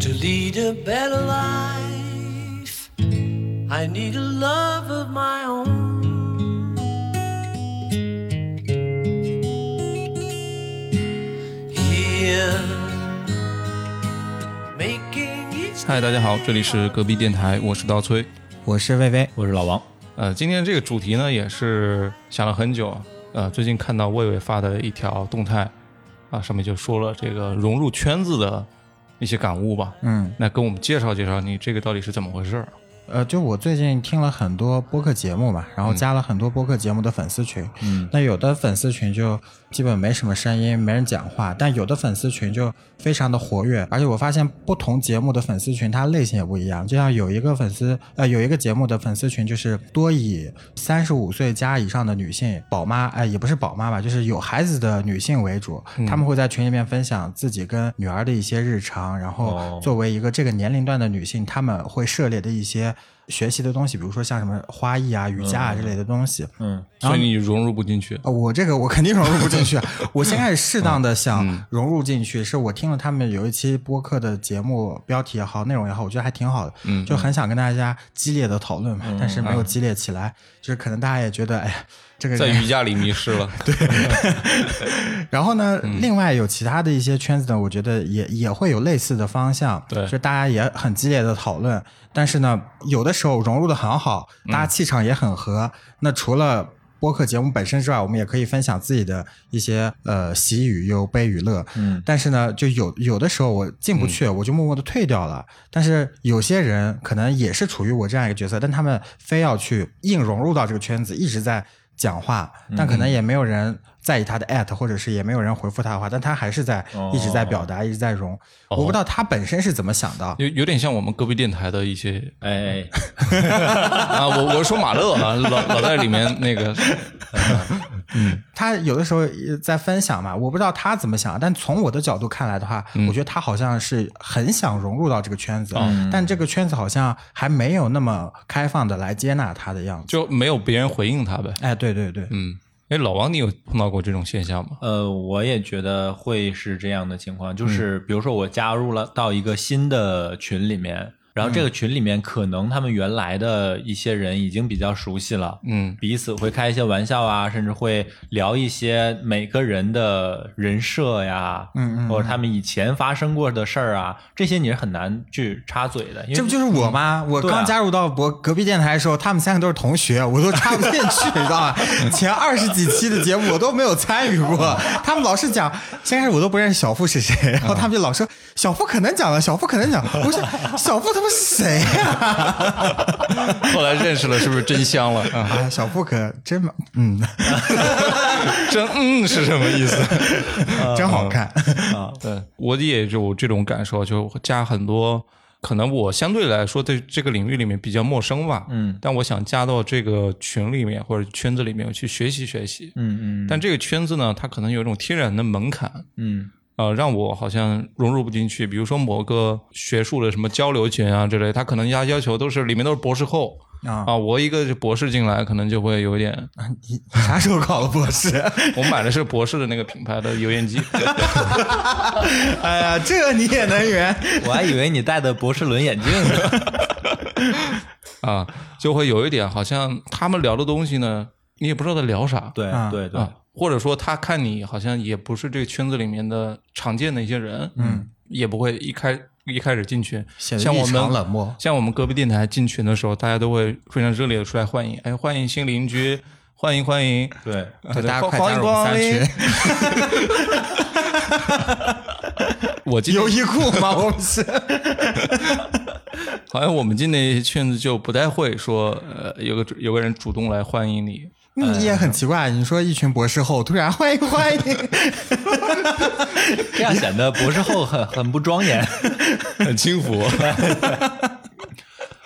To lead a better life, I need a love of my own. Here, making each 嗨，大家好，这里是隔壁电台，我是刀崔。我是薇薇，我是老王。呃，今天这个主题呢，也是想了很久。呃，最近看到魏魏发的一条动态，啊，上面就说了这个融入圈子的一些感悟吧。嗯，那跟我们介绍介绍，你这个到底是怎么回事儿？呃，就我最近听了很多播客节目嘛，然后加了很多播客节目的粉丝群。嗯，那有的粉丝群就基本没什么声音，没人讲话，但有的粉丝群就非常的活跃，而且我发现不同节目的粉丝群它类型也不一样。就像有一个粉丝，呃，有一个节目的粉丝群就是多以三十五岁加以上的女性宝妈，哎、也不是宝妈吧，就是有孩子的女性为主，他们会在群里面分享自己跟女儿的一些日常，然后哦作为一个这个年龄段的女性，他们会涉猎的一些学习的东西，比如说像什么花艺啊、瑜伽啊之类的东西。嗯，所以你融入不进去。啊，我这个我肯定融入不进去。我先开始适当的想融入进去，是我听了他们有一期播客的节目标题也好，内容也好，我觉得还挺好的，嗯就很想跟大家激烈的讨论嘛，但是没有激烈起来，就是可能大家也觉得，哎呀，这个在瑜伽里迷失了。对然后呢，嗯另外有其他的一些圈子呢，我觉得也也会有类似的方向，对就大家也很激烈的讨论。但是呢，有的时候融入的很好，嗯大家气场也很合。那除了播客节目本身之外，我们也可以分享自己的一些呃喜与忧、悲与乐。嗯，但是呢，就有有的时候我进不去，我就默默的退掉了。但是有些人可能也是处于我这样一个角色，但他们非要去硬融入到这个圈子，一直在讲话，但可能也没有人在意他的 at，或者是也没有人回复他的话，但他还是在一直在表达，一直在融。我不知道他本身是怎么想的。有有点像我们隔壁电台的一些哎，啊，我我是说马乐啊，老老在里面那个，他有的时候也在分享嘛，我不知道他怎么想，但从我的角度看来的话，我觉得他好像是很想融入到这个圈子，但这个圈子好像还没有那么开放的来接纳他的样子。就没有别人回应他呗。哎，对对对，嗯，哎，老王，你有碰到过这种现象吗？呃，我也觉得会是这样的情况，就是比如说我加入了到一个新的群里面，然后这个群里面可能他们原来的一些人已经比较熟悉了，嗯，彼此会开一些玩笑啊，甚至会聊一些每个人的人设呀，嗯嗯或者他们以前发生过的事儿啊，这些你是很难去插嘴的，因为这不就是我吗？我刚加入到博隔壁电台的时候，他们三个都是同学，我都插不进去，你知道吗？前二十几期的节目我都没有参与过，他们老是讲，先开始我都不认识小付是谁，然后他们就老说小付可能讲了，小付可能讲，不是小付他谁呀、后来认识了，是不是真香了？啊，啊？小布可真嘛嗯，真嗯是什么意思？真好看。啊，对。我也有这种感受，就加很多，可能我相对来说对这个领域里面比较陌生吧，嗯。但我想加到这个群里面或者圈子里面去学习学习，嗯嗯，但这个圈子呢，它可能有一种天然的门槛，嗯呃，让我好像融入不进去。比如说某个学术的什么交流群啊之类，他可能要要求都是里面都是博士后啊啊，我一个博士进来，可能就会有一点。你啥时候考的博士？我买的是博士的那个品牌的油烟机，哎呀，这你也能圆？我还以为你戴的博士轮眼镜呢。啊，就会有一点好像他们聊的东西呢，你也不知道在聊啥。对啊对对啊，，或者说他看你好像也不是这个圈子里面的常见的一些人，嗯，也不会一开一开始进群，显得异像我们常冷漠像我们隔壁电台进群的时候，大家都会非常热烈的出来欢迎，哎，欢迎新邻居，欢迎欢迎，对，啊大家欢欢迎快加入我们光临三群。。我进优衣库吗？我们是。好像我们进那些圈子就不太会说，呃，有个有个人主动来欢迎你，你也很奇怪，你说一群博士后突然欢迎欢迎，这样显得博士后很很不庄严。很轻浮。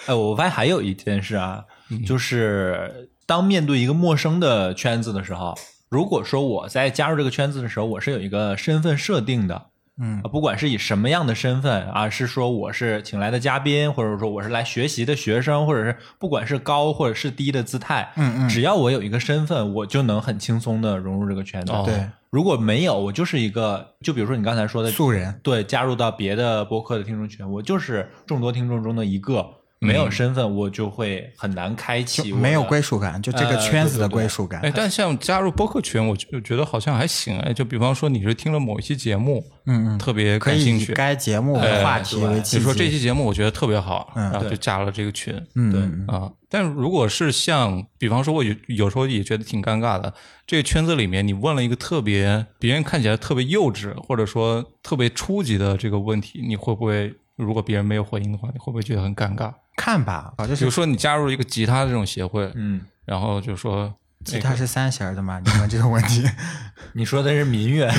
哎，我发现还有一件事啊，就是当面对一个陌生的圈子的时候，如果说我在加入这个圈子的时候，我是有一个身份设定的，嗯啊，不管是以什么样的身份啊，是说我是请来的嘉宾，或者说我是来学习的学生，或者是不管是高或者是低的姿态，嗯嗯只要我有一个身份，我就能很轻松的融入这个圈子。哦对如果没有，我就是一个，就比如说你刚才说的素人。对，加入到别的播客的听众群，我就是众多听众中的一个，没有身份，我就会很难开启没有归属感，就这个呃圈子的对对对归属感。哎，但像加入播客群，我就觉得好像还行哎。就比方说你是听了某一期节目，嗯嗯，特别感兴趣，该节目的话题为契机。你说这期节目我觉得特别好，嗯然后就加了这个群。嗯，对啊，但如果是像，比方说，我有有时候也觉得挺尴尬的。这个圈子里面，你问了一个特别别人看起来特别幼稚，或者说特别初级的这个问题，你会不会如果别人没有回应的话，你会不会觉得很尴尬？看吧，啊，就比如说你加入一个吉他的这种协会，嗯，然后就说吉他是三弦的嘛？你问这个问题，你说的是民乐，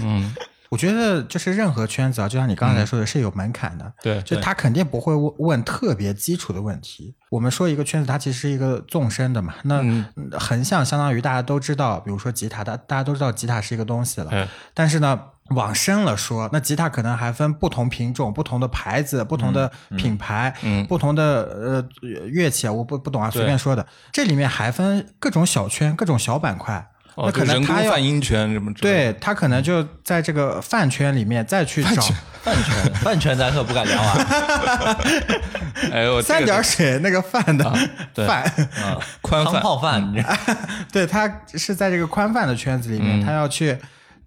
嗯 我觉得就是任何圈子啊，就像你刚才说的，是有门槛的。对就他肯定不会问问特别基础的问题。我们说一个圈子，它其实是一个纵深的嘛。那嗯横向相当于大家都知道，比如说吉他，大大家都知道吉他是一个东西了。哎但是呢，往深了说，那吉他可能还分不同品种、不同的牌子、不同的品牌、嗯。不同的呃乐器啊，我不不懂啊，随便说的。这里面还分各种小圈、各种小板块。哦，那可能他要泛音圈什么之类的对他可能就在这个饭圈里面再去找饭圈，饭圈咱可不敢聊啊，哎呦，这三点水那个饭的对饭，宽泛泡饭，你知道对他是在这个宽泛的圈子里面，嗯。他要去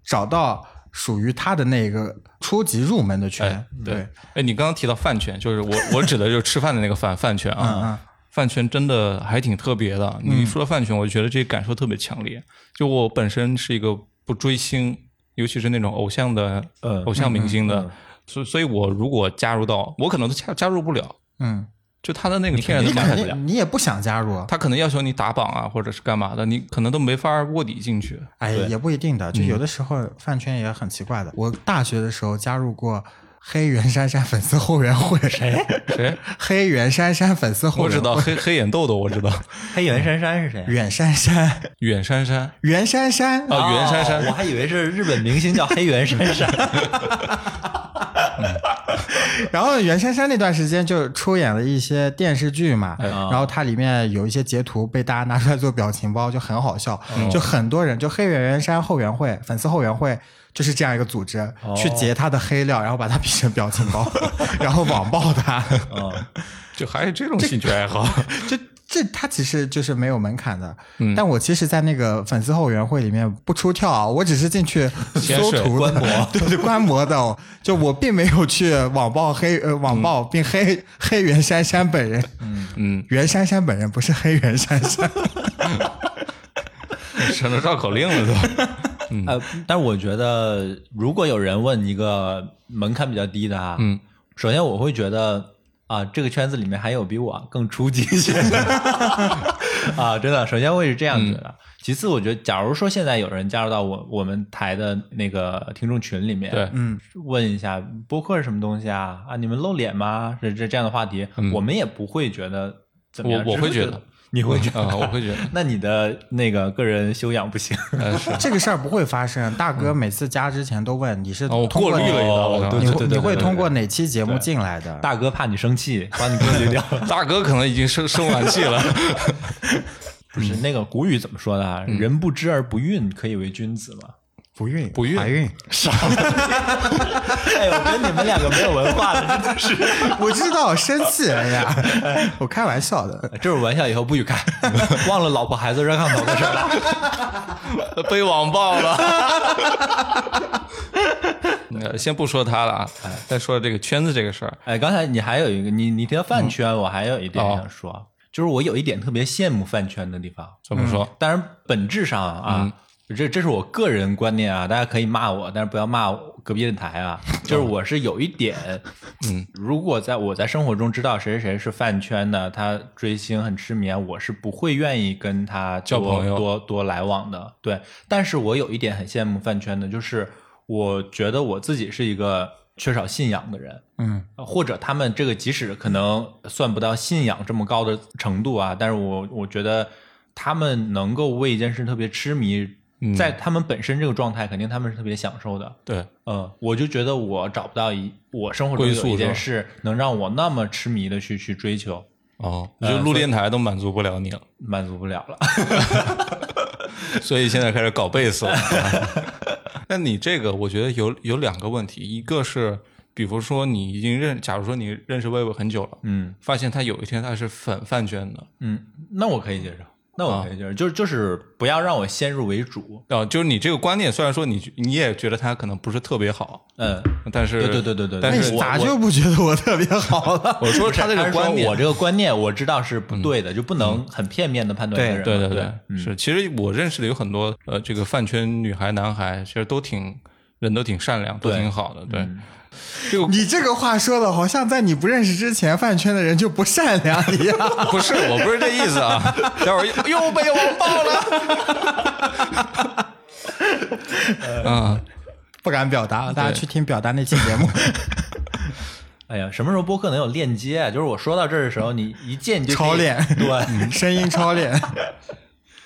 找到属于他的那个初级入门的圈哎。对对，哎，你刚刚提到饭圈，就是我 我指的就是吃饭的那个饭饭圈啊。嗯嗯饭圈真的还挺特别的。你说到饭圈，我就觉得这个感受特别强烈。就我本身是一个不追星，尤其是那种偶像的、呃偶像明星的，嗯嗯所、所以，我如果加入到，我可能都加加入不了。嗯，就他的那个天然你肯的门槛，定你也不想加入，他可能要求你打榜啊，或者是干嘛的，你可能都没法卧底进去。哎，也不一定的。就有的时候饭圈也很奇怪的。我大学的时候加入过黑袁姗姗粉丝后援会，谁？谁？黑袁姗姗粉丝后我援会，知道黑黑眼豆豆，我知道 黑袁姗姗是谁？袁姗姗，远山山袁姗姗啊，袁姗哦姗我还以为是日本明星叫黑袁姗姗。然后袁姗姗那段时间就出演了一些电视剧嘛，哎然后它里面有一些截图被大家拿出来做表情包，就很好笑。嗯就很多人就黑袁姗姗后援会粉丝后援会就是这样一个组织，哦去截她的黑料，然后把它 P 成表情包，然后网暴他。嗯，就还有这种兴趣爱好。就这他其实就是没有门槛的，嗯。但我其实，在那个粉丝后援会里面不出跳啊，我只是进去搜图的观摩对 对，观摩的哦，就我并没有去网暴黑呃网暴并黑黑袁姗姗本人，嗯，袁姗姗本人不是黑袁姗姗，成了绕口令了都。呃，但是我觉得，如果有人问一个门槛比较低的啊，嗯，首先我会觉得啊，这个圈子里面还有比我更初级一些的 啊，真的，首先我也是这样觉得。其次，我觉得，假如说现在有人加入到我我们台的那个听众群里面，对，嗯，问一下播客是什么东西啊？啊，你们露脸吗？这这这样的话题，我们也不会觉得怎么样。我我会只是觉觉得，你会觉得，啊，我会觉得，那你的那个个人修养不行。这个事儿不会发生。大哥每次加之前都问你是通过过滤了你对对对会你会通过哪期节目进来的？大哥怕你生气，把你隔离掉。大哥可能已经生生完气了。不是那个古语怎么说的啊？人不知而不愠，可以为君子嘛。不孕不孕怀孕，哎，我跟你们两个没有文化的真的是，我知道生气，哎呀，我开玩笑的。这种玩笑以后不许开，忘了老婆孩子热炕头的事儿了。被网暴了。呃，先不说他了啊，再说这个圈子这个事儿。哎，刚才你还有一个，你你提到饭圈，我还有一点哦想说，就是我有一点特别羡慕饭圈的地方。怎么说？当然，本质上啊，这这是我个人观念啊，大家可以骂我，但是不要骂隔壁电台啊。就是我是有一点，嗯，如果在我在生活中知道谁谁谁是饭圈的，他追星很痴迷啊，我是不会愿意跟他多交朋友多多来往的。对，但是我有一点很羡慕饭圈的，就是我觉得我自己是一个缺少信仰的人。嗯，或者他们这个即使可能算不到信仰这么高的程度啊，但是我我觉得他们能够为一件事特别痴迷，嗯在他们本身这个状态，肯定他们是特别享受的。对，嗯，我就觉得我找不到一我生活中有一件事能让我那么痴迷的去去追求，哦，呃就录电台都满足不了你了。满足不了了。所以现在开始搞贝斯了。那你这个，我觉得有有两个问题，一个是，比如说你已经认，假如说你认识魏魏很久了，嗯发现他有一天他是粉饭圈的，嗯，那我可以接受，那我可以接受，就是就是不要让我先入为主。啊，就是你这个观念，虽然说你你也觉得他可能不是特别好，嗯，但是对对对对对但是咋就不觉得我特别好了？我说他这个观念，我这个观念我知道是不对的，就不能很片面的判断一个人嘛。对对对对，是。其实我认识的有很多呃，这个饭圈女孩、男孩，其实都挺人都挺善良，都挺好的。对，这个你这个话说的好像在你不认识之前，饭圈的人就不善良一样。不是，我不是这意思啊。待会儿又又被网暴了。嗯，不敢表达，大家去听表达那期节目。哎呀，什么时候播客能有链接啊？就是我说到这儿的时候，你一键就超链对，声音超链，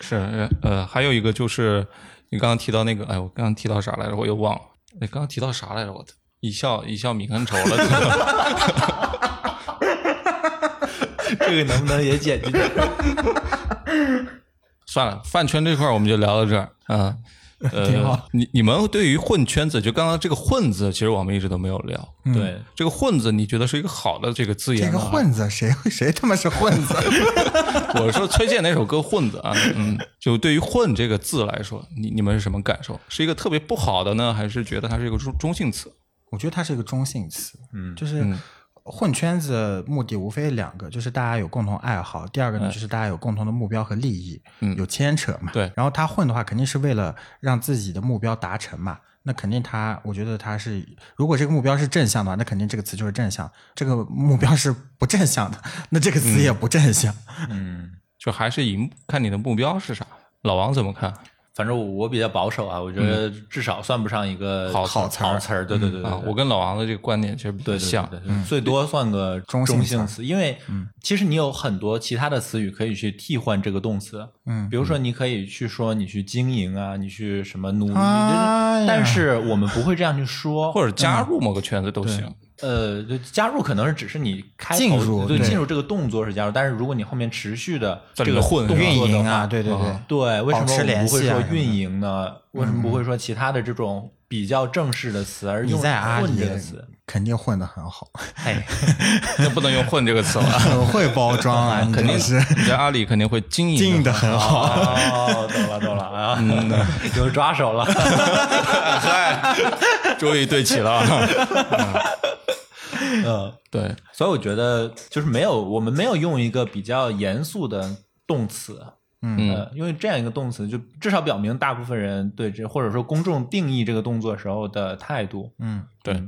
是呃，还有一个就是你刚刚提到那个，哎，我刚刚提到啥来着？我又忘了。哎，刚刚提到啥来着？我的一笑一笑泯恩仇了。这个能不能也剪进去？算了，饭圈这块儿我们就聊到这儿啊。挺好呃，你你们对于混圈子，就刚刚这个“混”字，其实我们一直都没有聊。对，这个“混”字，你觉得是一个好的这个字眼吗？这个混子谁会谁他妈是混子？我说崔健那首歌《混子》啊，嗯，就对于“混”这个字来说，你你们是什么感受？是一个特别不好的呢，还是觉得它是一个中中性词？我觉得它是一个中性词，嗯就是混圈子目的无非两个，就是大家有共同爱好，第二个呢就是大家有共同的目标和利益，嗯有牵扯嘛。对然后他混的话，肯定是为了让自己的目标达成嘛。那肯定他，我觉得他是，如果这个目标是正向的话，那肯定这个词就是正向；这个目标是不正向的，那这个词也不正向。嗯，就还是以看你的目标是啥。老王怎么看？反正我我比较保守啊，我觉得至少算不上一个好好词儿好词儿。对对对对啊，我跟老王的这个观点其实比较对对像。对对，最多算个中性词因为其实你有很多其他的词语可以去替换这个动词，嗯比如说你可以去说你去经营啊，你去什么努力，但是我们不会这样去说，或者加入某个圈子都行。呃，就加入可能是只是你开头进入对对进入这个动作是加入，但是如果你后面持续的这个混运营啊，对对对，啊对，为什么我们不会说运营呢？为什么不会说其他的这种比较正式的词，而用在阿里混这个词？肯定混的很好，哎 那不能用“混”这个词了，很会包装啊，肯定是你在阿里肯定会经营经营的的很好。哦，懂了懂了啊，有抓手了。嗨，终于对齐了。嗯，对，所以我觉得就是没有，我们没有用一个比较严肃的动词。嗯。呃，因为这样一个动词，就至少表明大部分人对这或者说公众定义这个动作时候的态度。嗯，对，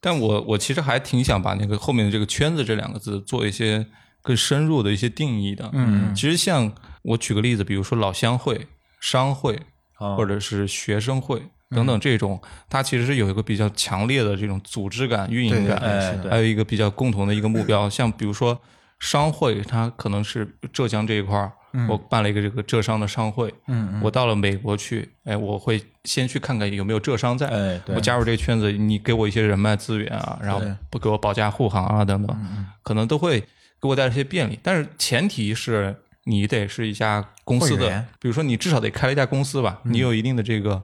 但我我其实还挺想把那个后面的这个“圈子”这两个字做一些更深入的一些定义的。嗯，其实像我举个例子，比如说老乡会、商会，啊或者是学生会等等这种，它其实是有一个比较强烈的这种组织感、运营感，还有一个比较共同的一个目标。像比如说商会，它可能是浙江这一块儿。我办了一个这个浙商的商会，嗯我到了美国去，哎，我会先去看看有没有浙商在，哎我加入这个圈子，你给我一些人脉资源啊，然后不给我保驾护航啊等等，可能都会给我带来一些便利。但是前提是你得是一家公司的，比如说你至少得开了一家公司吧，你有一定的这个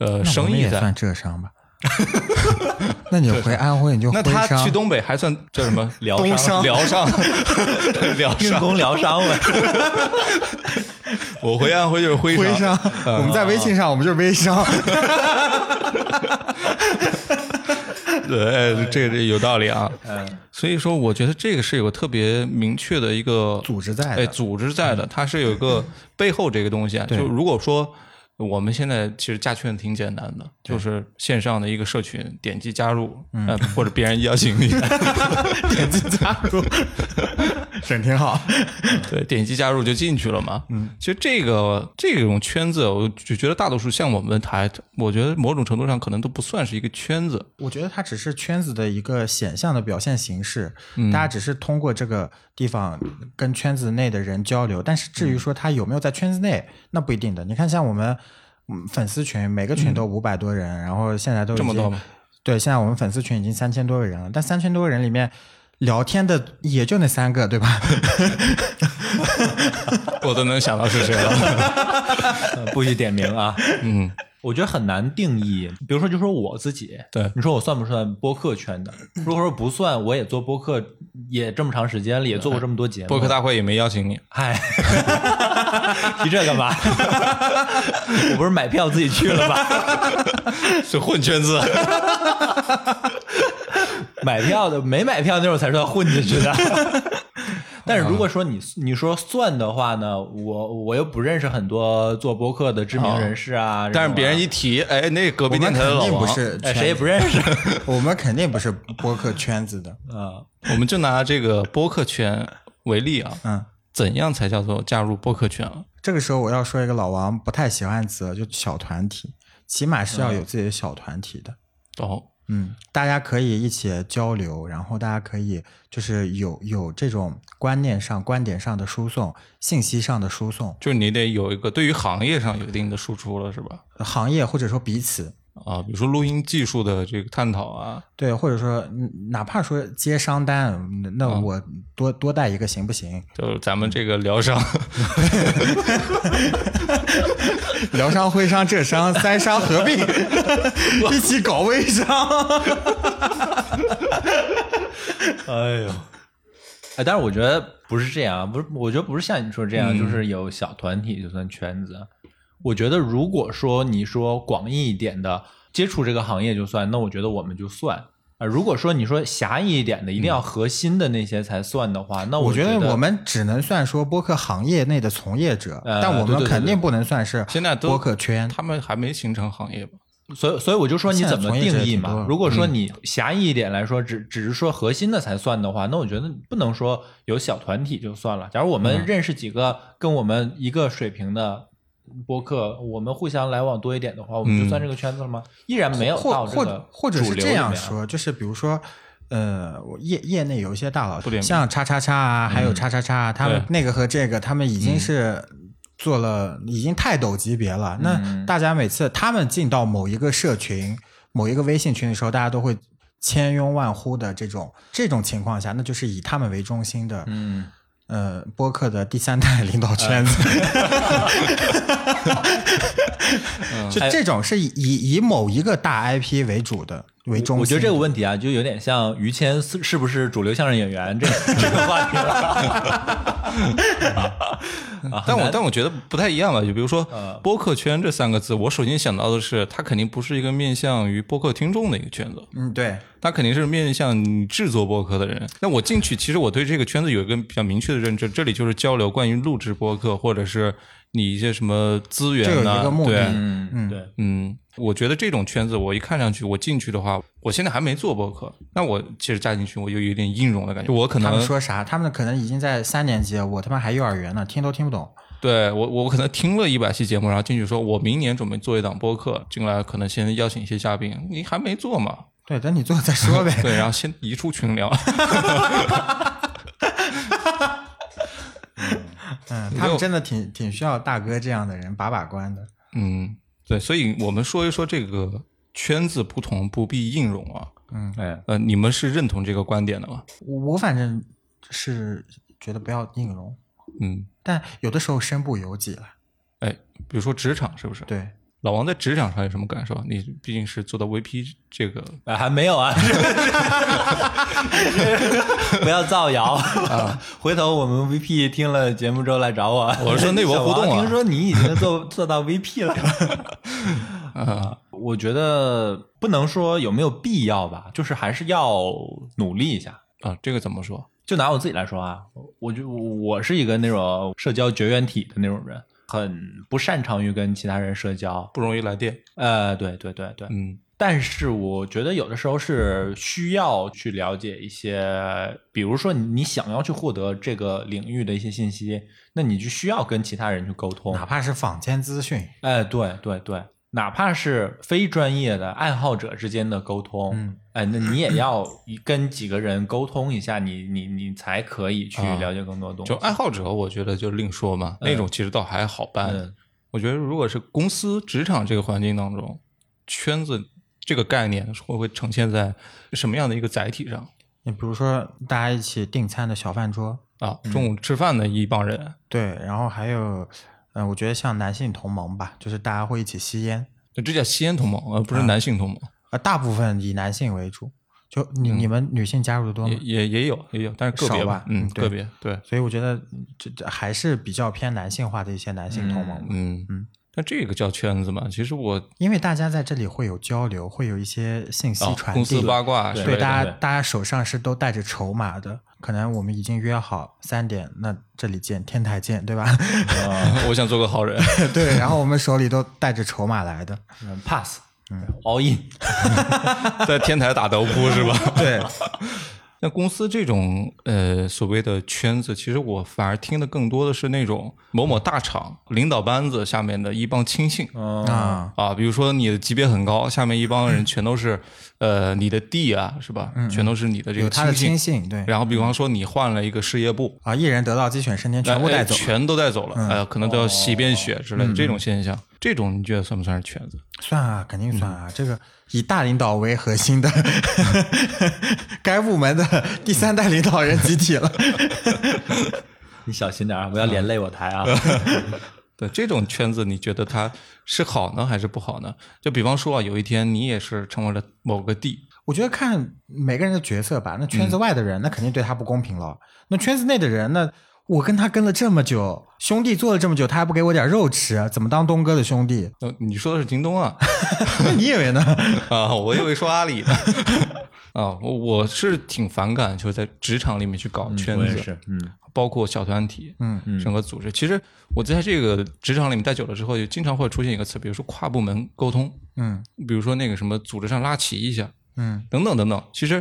呃生意也算。浙商吧？那你回安徽你就那他去东北还算叫什么？疗伤商疗伤，疗伤。运工疗伤呗。我回安徽就是徽徽商，我们在微信上我们就是微商。对，哎这个这个有道理啊。嗯，所以说，我觉得这个是有个特别明确的一个组织在的哎，组织在的，它是有一个背后这个东西啊。就如果说我们现在其实加群挺简单的，就是线上的一个社群，点击加入，呃，或者别人邀请你 点击加入，整挺好。对，点击加入就进去了嘛。嗯，其实这个这种圈子，我就觉得大多数像我们台，我觉得某种程度上可能都不算是一个圈子。我觉得它只是圈子的一个显象的表现形式，嗯大家只是通过这个地方跟圈子内的人交流。但是至于说他有没有在圈子内，那不一定的。你看，像我们嗯粉丝群，每个群都五百多人，然后现在都这么多吗对，现在我们粉丝群已经三千多个人了，但三千多个人里面聊天的也就那三个，对吧？我都能想到是谁了。呃 不许点名啊。嗯，我觉得很难定义。比如说，就说我自己，对你说我算不算播客圈的？如果说不算，我也做播客也这么长时间了，也做过这么多节目。播客大会也没邀请你，嗨，提这干嘛？我不是买票自己去了吗？是混圈子。买票的没买票那种才算混进去的。但是如果说你你说算的话呢，我我又不认识很多做播客的知名人士啊。但是别人一一提，哎，那隔壁我们肯电台的老王，定不是，哎谁也不，认识 我们肯定不是播客圈子的。啊。我们就拿这个播客圈为例啊，嗯，怎样才叫做加入播客圈啊？这个时候我要说一个老王不太喜欢的词，就小团体，起码是要有自己的小团体的。哦，嗯，大家可以一起交流，然后大家可以就是有有这种观念上、观点上的输送，信息上的输送，就是你得有一个对于行业上有一定的输出了，是吧？行业或者说彼此，啊，比如说录音技术的这个探讨啊，对，或者说嗯哪怕说接商单，那嗯我多多带一个行不行？就是咱们这个疗伤，疗伤、徽商、浙商三商合并，一起搞微商。哎呦，哎，但是我觉得不是这样啊，不是，我觉得不是像你说这样，嗯就是有小团体就算圈子。我觉得如果说你说广义一点的接触这个行业就算，那我觉得我们就算。啊，如果说你说狭义一点的，一定要核心的那些才算的话，那我觉觉得我们只能算说播客行业内的从业者，呃但我们肯定不能算是现在都播客圈。他们还没形成行业吧？所以，所以我就说你怎么定义嘛？如果说你狭义一点来说，只只是说核心的才算的话，那我觉得不能说有小团体就算了。假如我们认识几个跟我们一个水平的播客，我们互相来往多一点的话，我们就算这个圈子了吗？依然没有或或到这个或者是这样说，就是比如说，呃，我业业内有一些大佬像叉叉叉啊，还有叉叉叉啊，他们那个和这个，他们已经是做了，已经泰斗级别了。那大家每次他们进到某一个社群、某一个微信群的时候，大家都会千拥万呼的这种这种情况下，那就是以他们为中心的，嗯，呃，播客的第三代领导圈子。就这种是以以以某一个大 IP 为主的为中心。我觉得这个问题啊，就有点像于谦是是不是主流相声演员这这个话题了。啊但我但我觉得不太一样吧。就比如说呃播客圈这三个字，我首先想到的是，它肯定不是一个面向于播客听众的一个圈子，嗯，对，它肯定是面向你制作播客的人。那我进去，其实我对这个圈子有一个比较明确的认知，这里就是交流关于录制播客或者是你一些什么资源这有呐、一个目的对，嗯嗯，对。嗯，我觉得这种圈子，我一看上去，我进去的话，我现在还没做播客，那我其实加进去，我就有点硬融的感觉。我可他能们说啥？他们可能已经在三年级，我他妈还幼儿园呢，听都听不懂。对我，我可能听了一百期节目，然后进去说，我明年准备做一档播客，进来可能先邀请一些嘉宾，你还没做嘛？对，等你做再说呗。对，然后先移出群聊。嗯，他们真的挺挺需要大哥这样的人把把关的。嗯，对，所以我们说一说这个圈子不同不必硬融啊。嗯哎，呃，你们是认同这个观点的吗？我我反正是觉得不要硬融，嗯，但有的时候身不由己了。哎，比如说职场是不是？对，老王在职场上有什么感受？你毕竟是做到 VP 这个，哎，还没有啊，不要造谣啊！回头我们 VP 听了节目之后来找我。我是说内 博互动啊听说你已经做做到 VP 了。啊，我觉得不能说有没有必要吧，就是还是要努力一下。啊，这个怎么说？就拿我自己来说啊，我就我是一个那种社交绝缘体的那种人，很不擅长于跟其他人社交。不容易来电。呃，对对对对，嗯但是我觉得有的时候是需要去了解一些，比如说你你想要去获得这个领域的一些信息，那你就需要跟其他人去沟通哪。怕是坊间资讯，哎，对对对，哪怕是非专业的爱好者之间的沟通，嗯，哎，那你也要跟几个人沟通一下，你你你才可以去啊了解更多东西。就爱好者，我觉得就另说嘛，那种其实倒还好办。嗯我觉得如果是公司职场这个环境当中，圈子这个概念会不会呈现在什么样的一个载体上？你比如说大家一起订餐的小饭桌，啊，中午吃饭的一帮人，对，然后还有，嗯、我觉得像男性同盟吧，就是大家会一起吸烟，就这叫吸烟同盟，而不是男性同盟。呃，大部分以男性为主。就你、你们女性加入的多吗也？也也有也有，但是个别少吧嗯，个别对，所以我觉得这这还是比较偏男性化的一些男性同盟吧。嗯嗯。那这个叫圈子嘛？其实我因为大家在这里会有交流，会有一些信息啊，传公司递。八卦对大家大家手上是都带着筹码的，可能我们已经约好三点，那这里见，天台见，对吧？啊我想做个好人，对，然后我们手里都带着筹码来的。嗯 pass，嗯，all in，在天台打德扑是吧？对，那公司这种呃所谓的圈子，其实我反而听的更多的是那种某某大厂领导班子下面的一帮亲信。嗯啊，啊，比如说你的级别很高，下面一帮人全都是，呃，你的弟啊，是吧？全都是你的这个有他的亲信。对。然后，比方说你换了一个事业部，啊，一人得道鸡犬升天，全部哎带走。全都带走了，哎呀，可能都要洗遍血之类的这种现象，这种你觉得算不算是圈子？算啊，肯定算嗯啊。这个以大领导为核心的 该部门的第三代领导人集体了。你小心点啊，不要连累我台啊。对这种圈子，你觉得它是好呢，还是不好呢？就比方说啊，有一天你也是成为了某个地，我觉得看每个人的角色吧。那圈子外的人，那肯定对他不公平了。那圈子内的人呢？我跟他跟了这么久，兄弟做了这么久，他还不给我点肉吃，怎么当东哥的兄弟？呃，你说的是京东啊？那 你以为呢？啊，我以为说阿里呢。啊，我我是挺反感，就是在职场里面去搞圈子，嗯包括小团体，嗯嗯整个组织。其实我在这个职场里面待久了之后，就经常会出现一个词，比如说跨部门沟通，嗯比如说那个什么组织上拉齐一下，嗯等等等等，其实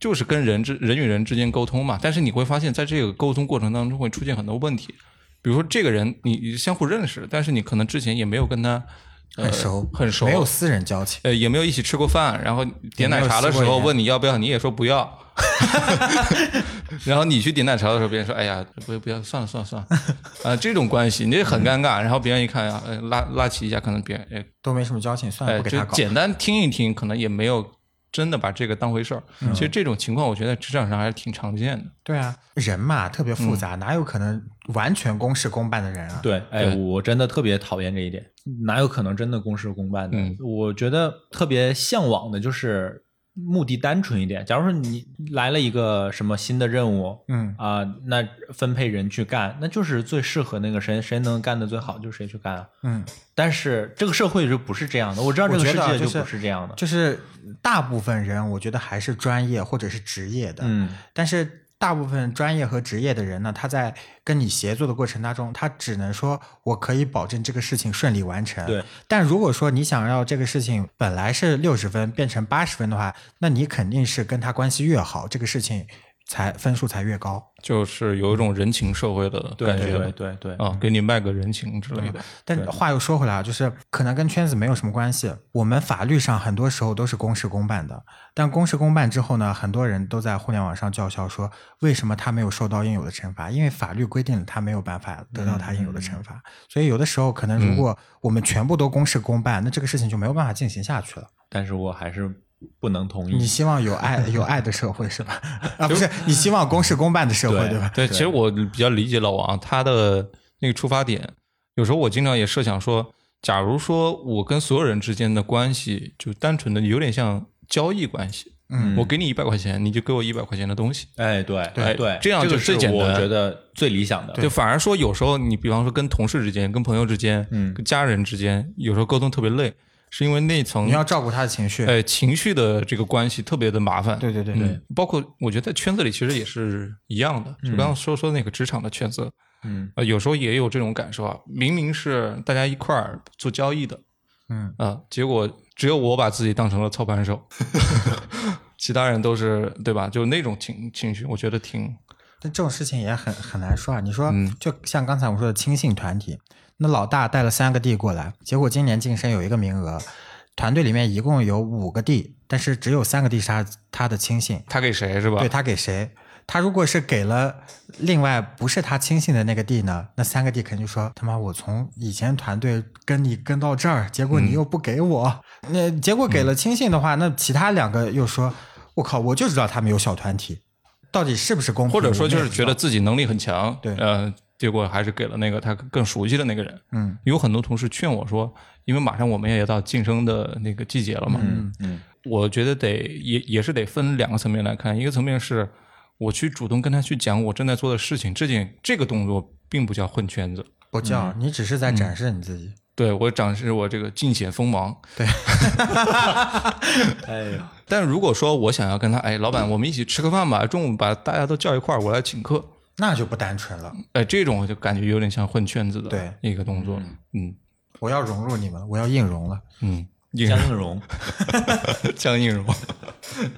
就是跟人之人与人之间沟通嘛。但是你会发现在这个沟通过程当中会出现很多问题，比如说这个人你你相互认识，但是你可能之前也没有跟他、呃、很熟，很熟，没有私人交情。呃，也没有一起吃过饭，然后点奶茶的时候问你要不要，你也说不要。然后你去点奶茶的时候，别人说：“哎呀，不不要，算了算了算了。”啊、这种关系你这很尴尬。然后别人一看呀，呃拉拉起一下，可能别人哎都没什么交情，算了，哎，不给他搞。就简单听一听，可能也没有真的把这个当回事儿。嗯其实这种情况，我觉得职场上还是挺常见的。对啊，人嘛特别嗯复杂，哪有可能完全公事公办的人啊？对，哎，我真的特别讨厌这一点，哪有可能真的公事公办的？嗯我觉得特别向往的就是目的单纯一点。假如说你来了一个什么新的任务，嗯啊、那分配人去干，那就是最适合那个谁，谁能干的最好，就谁去干啊。嗯，但是这个社会就不是这样的，我知道这个世界就不是这样的。就是大部分人，我觉得还是专业或者是职业的。嗯，但是大部分专业和职业的人呢，他在跟你协作的过程当中，他只能说我可以保证这个事情顺利完成。对。但如果说你想要这个事情本来是六十分变成八十分的话，那你肯定是跟他关系越好，这个事情才分数才越高。就是有一种人情社会的感觉对对对，啊，给你卖个人情之类的。但话又说回来啊，就是可能跟圈子没有什么关系。我们法律上很多时候都是公事公办的，但公事公办之后呢，很多人都在互联网上叫嚣说，为什么他没有受到应有的惩罚？因为法律规定了他没有办法得到他应有的惩罚。所以有的时候可能如果我们全部都公事公办，那这个事情就没有办法进行下去了。但是我还是不能同意。你希望有爱 有爱的社会是吧？啊，不是，你希望公事公办的社会对对吧？对，其实我比较理解老王他的那个出发点。有时候我经常也设想说，假如说我跟所有人之间的关系就单纯的有点像交易关系，嗯我给你一百块钱，你就给我一百块钱的东西。哎，对对对，这样就是最简单我觉得最理想的。就反而说，有时候你比方说跟同事之间、跟朋友之间、嗯跟家人之间，有时候沟通特别累，是因为那层你要照顾他的情绪。哎情绪的这个关系特别的麻烦。对对对嗯，包括我觉得在圈子里其实也是一样的，就刚刚说说那个职场的圈子，嗯呃，有时候也有这种感受啊。明明是大家一块儿做交易的，嗯啊、结果只有我把自己当成了操盘手，其他人都是对吧？就那种情情绪，我觉得挺但这种事情也很很难说啊。你说嗯，就像刚才我说的亲信团体，那老大带了三个弟过来，结果今年晋升有一个名额，团队里面一共有五个弟，但是只有三个弟是他他的亲信，他给谁是吧？对他给谁？他如果是给了另外不是他亲信的那个弟呢，那三个弟肯定说他妈我从以前团队跟你跟到这儿，结果你又不给我，那结果给了亲信的话，那其他两个又说我靠，我就知道他们有小团体，到底是不是公平，或者说就是觉得自己能力很强，对呃，结果还是给了那个他更熟悉的那个人。嗯，有很多同事劝我说，因为马上我们也到晋升的那个季节了嘛，嗯嗯我觉得得也也是得分两个层面来看，一个层面是我去主动跟他去讲我正在做的事情，这件这个动作并不叫混圈子。不叫、嗯你只是在展示你自己。对我展示我这个尽显锋芒，对 哎呦，但如果说我想要跟他，哎，老板，我们一起吃个饭吧，中午把大家都叫一块儿，我来请客，那就不单纯了。哎，这种我就感觉有点像混圈子的对。一个动作，嗯。我要融入你们，我要硬融了。嗯，硬江映蓉，江映蓉，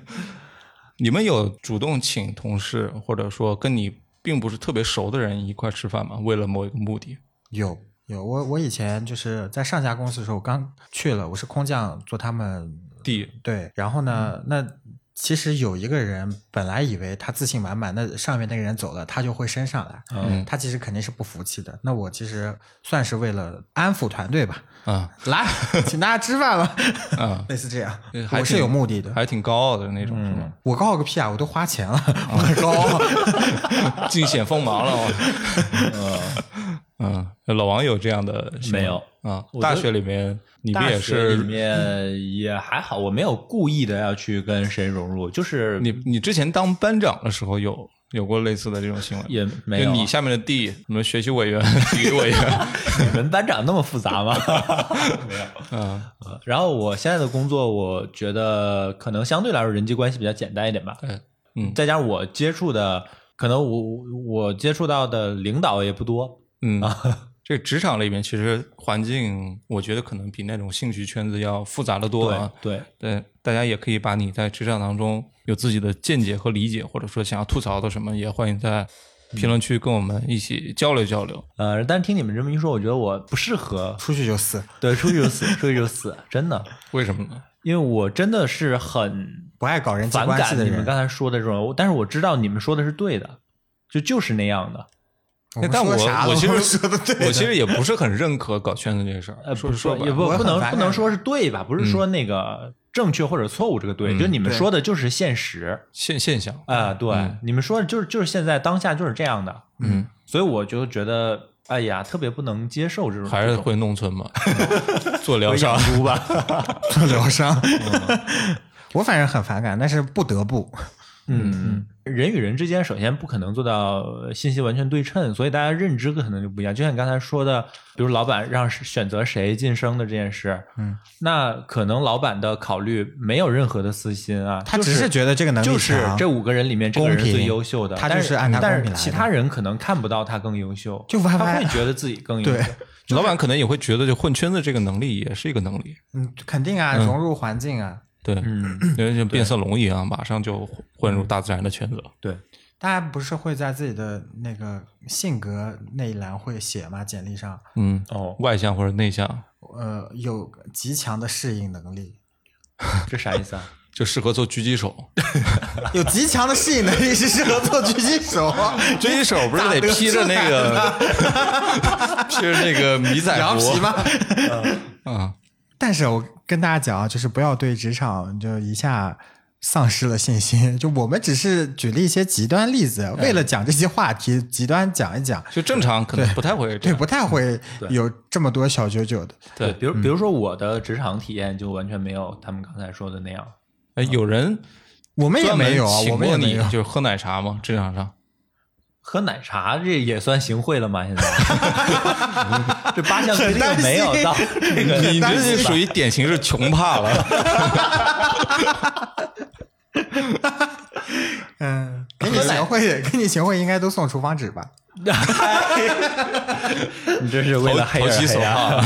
你们有主动请同事或者说跟你并不是特别熟的人一块吃饭吗？为了某一个目的？有有，我我以前就是在上家公司的时候，我刚去了，我是空降做他们地。对，然后呢，那其实有一个人本来以为他自信满满，那上面那个人走了，他就会升上来，嗯他其实肯定是不服气的。那我其实算是为了安抚团队吧，啊来，请大家吃饭吧，啊，类似这样我是有目的的。还挺高傲的那种，是吗？我高傲个屁啊！我都花钱了，我很高傲。尽显锋芒了，我。嗯，老王有这样的没有啊？我大学里面你不大也是里？面也还好，我没有故意的要去跟谁融入，就是你你之前当班长的时候有有过类似的这种行为？也没有就你下面的弟，什么学习委员、体育委员，你们班长那么复杂吗？没有。嗯呃然后我现在的工作，我觉得可能相对来说人际关系比较简单一点吧。对，嗯再加上我接触的，可能我我接触到的领导也不多。嗯，这职场里面其实环境，我觉得可能比那种兴趣圈子要复杂的多对啊。对，对，大家也可以把你在职场当中有自己的见解和理解，或者说想要吐槽的什么，也欢迎在评论区跟我们一起交流交流。呃，但是听你们这么一说，我觉得我不适合。出去就死，对，出去就死，出去就死，真的，为什么呢？因为我真的是很不爱搞人际反关系的人。感你们刚才说的这种，但是我知道你们说的是对的，就就是那样的。我但我我其们实说的对我其实也不是很认可搞圈子这个事儿。呃，说不说也不不能不能说是对吧？不是说那个正确或者错误这个对，嗯就你们说的就是现实现现象，啊、对，嗯你们说的就是就是现在当下就是这样的，嗯，所以我就觉得，哎呀，特别不能接受这种，还是会农村嘛，做疗伤吧？做疗伤。我反正很反感，但是不得不。嗯嗯，人与人之间首先不可能做到信息完全对称，所以大家认知可能就不一样。就像你刚才说的，比如老板让选择谁晋升的这件事，嗯，那可能老板的考虑没有任何的私心啊，他只是觉得这个能力就是这五个人里面这个人公平最优秀的，他但就是按他但公平来的是其他人可能看不到他更优秀，就他会觉得自己更优秀。对老板可能也会觉得，就混圈子这个能力也是一个能力。嗯，肯定啊，融入环境啊。对，嗯，因为像变色龙一样，马上就混入大自然的圈子了。对，大家不是会在自己的那个性格那一栏会写吗？简历上，嗯，哦，外向或者内向，呃，有极强的适应能力，这啥意思啊？就适合做狙击手。有极强的适应能力是适合做狙击手。狙击手不是得披着那个披着那个迷彩服羊皮吗？啊？但是我跟大家讲啊，就是不要对职场就一下丧失了信心。就我们只是举了一些极端例子，为了讲这些话题，极端讲一讲，就正常可能不太会这对，不太会有这么多小九九的。对，比如比如说我的职场体验就完全没有他们刚才说的那样。哎，有人我们也没有啊，我们也没有，。就是喝奶茶吗？职场上喝奶茶这也算行贿了吗？现在 这八项规定没有到这个，你这就属于典型是穷怕了。嗯，给你行贿，给你行贿应该都送厨房纸吧？你这是为了黑投其所人黑啊？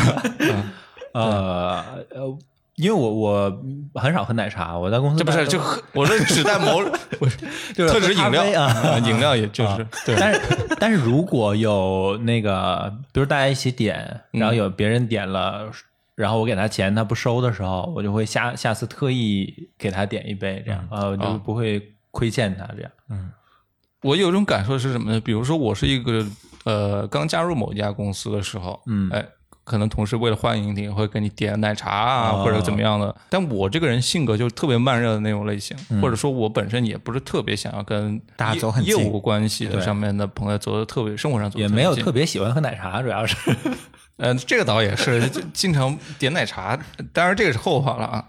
好。呃呃，因为我我很少喝奶茶，我在公司这不是就喝，我说只在某 就是特指饮料啊饮料也就是对。但是但是如果有那个，比如大家一起点，然后有别人点了，然后我给他钱，他不收的时候，我就会下下次特意给他点一杯，这样，呃，我就啊不会亏欠他这样。嗯我有一种感受是什么呢？比如说，我是一个呃刚加入某一家公司的时候，嗯哎，可能同事为了欢迎你会给你点奶茶啊，哦或者怎么样的。但我这个人性格就特别慢热的那种类型，嗯或者说我本身也不是特别想要跟大家走很近业务关系的上面的朋友走的特别，生活上也没有特别喜欢喝奶茶，主要是 呃，这个倒也是，就 经常点奶茶，当然这个是后话了啊。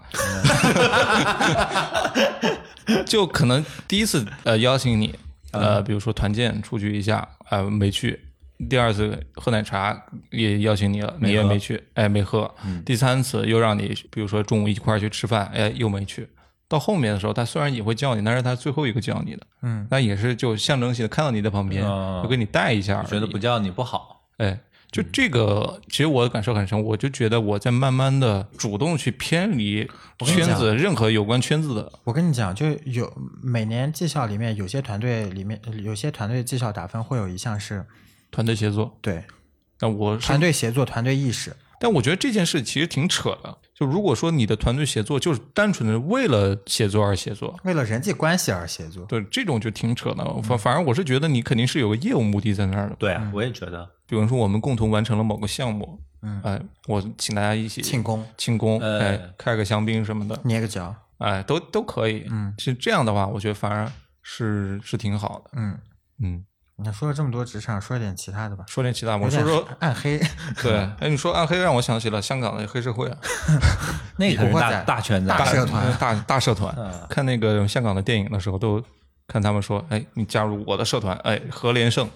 就可能第一次呃邀请你，呃，比如说团建出去一下，呃，没去。第二次喝奶茶也邀请你了，你也没去，哎，没喝。第三次又让你，比如说中午一块儿去吃饭，哎，又没去。到后面的时候，他虽然也会叫你，但是他最后一个叫你的，嗯，那也是就象征性的看到你在旁边，哦。就给你带一下觉得不叫你不好。哎，就这个，其实我的感受很深，我就觉得我在慢慢的主动去偏离圈子，任何有关圈子的，我跟你讲，就有每年绩效里面有些团队里面有些团队绩效打分会有一项是团队协作。对那我团，队协作、团队意识。但我觉得这件事其实挺扯的。就如果说你的团队协作就是单纯的为了协作而协作，为了人际关系而协作，对这种就挺扯的。反反而我是觉得你肯定是有个业务目的在那儿的。对啊，我也觉得。比如说我们共同完成了某个项目，嗯，哎，我请大家一起庆功、庆功，呃哎，开个香槟什么的，捏个脚，哎，都都可以。嗯，其实这样的话，我觉得反而是是挺好的。嗯，嗯，你说了这么多职场，说点其他的吧。说点其他，我说说，暗黑，对，哎，你说暗黑让我想起了香港的黑社会啊，那个大大圈子啊，大社团大大社团。看那个香港的电影的时候，都看他们说，哎，你加入我的社团，哎，何连胜，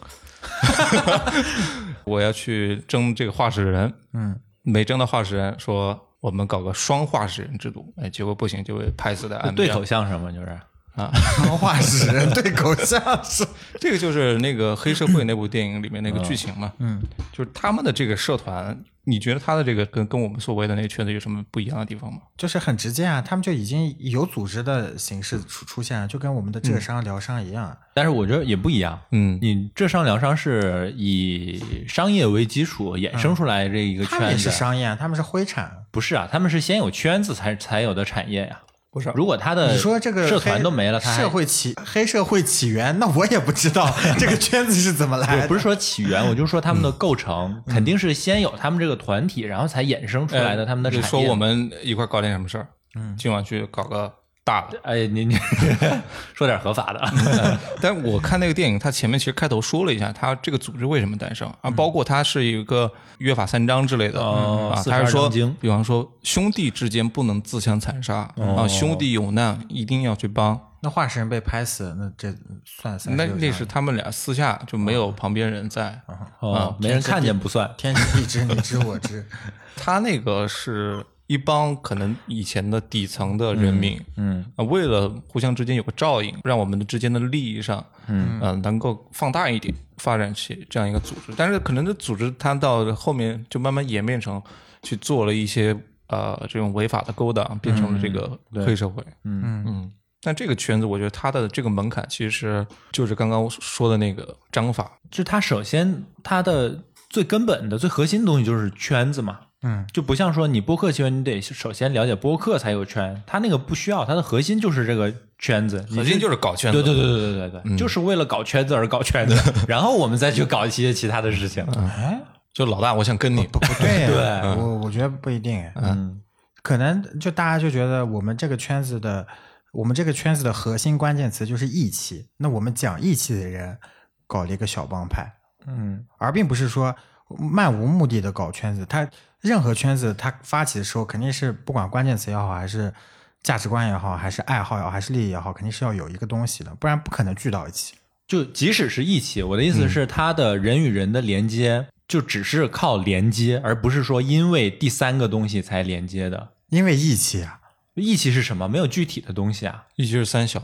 我要去争这个话事人，嗯，没争到话事人，说我们搞个双话事人制度，哎，结果不行，就被拍死在岸边。对口相声嘛，就是文化使人对口相声。这个就是那个黑社会那部电影里面那个剧情嘛，嗯，就是他们的这个社团，你觉得他的这个跟跟我们所谓的那个圈子有什么不一样的地方吗？就是很直接啊，他们就已经有组织的形式出出现了，就跟我们的浙商、疗商一样。但是我觉得也不一样。嗯你浙商、疗商是以商业为基础衍生出来这一个他们也，是商业啊，他们是灰产。不是啊？他们是先有圈子才才有的产业呀。不是如果他的你说这个社团都没了，他社会起黑社会起源，那我也不知道 这个圈子是怎么来的。我不是说起源，我就说他们的构成肯定是先有他们这个团体，然后才衍生出来的他们的产业。就说我们一块儿搞点什么事儿，嗯，今晚去搞个大了。哎，你你 说点合法的，但我看那个电影，它前面其实开头说了一下，它这个组织为什么诞生啊，包括它是一个约法三章之类的啊，哦四十二他是说，比方说兄弟之间不能自相残杀啊，兄弟有难一定要去帮。那化石人被拍死，那这算三那那是他们俩私下就没有旁边人在，哦，没人看见不算。天知地知，你知我知。他那个是一帮可能以前的底层的人民，嗯啊，为了互相之间有个照应，让我们的之间的利益上，嗯能够放大一点，发展起这样一个组织。但是可能这组织它到后面就慢慢演变成去做了一些呃这种违法的勾当，变成了这个黑社会。嗯嗯。但这个圈子，我觉得它的这个门槛其实就是刚刚说的那个章法，就它首先它的最根本的、最核心的东西就是圈子嘛。嗯，就不像说你播客圈，你得首先了解播客才有圈，他那个不需要，它的核心就是这个圈子，核心就是搞圈子。对对对对对对对，就是为了搞圈子而搞圈子，然后我们再去搞一些其他的事情。哎，就老大，我想跟你。不不对，对我我觉得不一定。嗯，可能就大家就觉得我们这个圈子的，我们这个圈子的核心关键词就是义气。那我们讲义气的人搞了一个小帮派，嗯，而并不是说漫无目的的搞圈子。它任何圈子它发起的时候，肯定是不管关键词也好，还是价值观也好，还是爱好也好，还是利益也好，肯定是要有一个东西的，不然不可能聚到一起。就即使是义气，我的意思是，它的人与人的连接就只是靠连接，而不是说因为第三个东西才连接的。因为义气啊，义气是什么？没有具体的东西啊，义气是三小，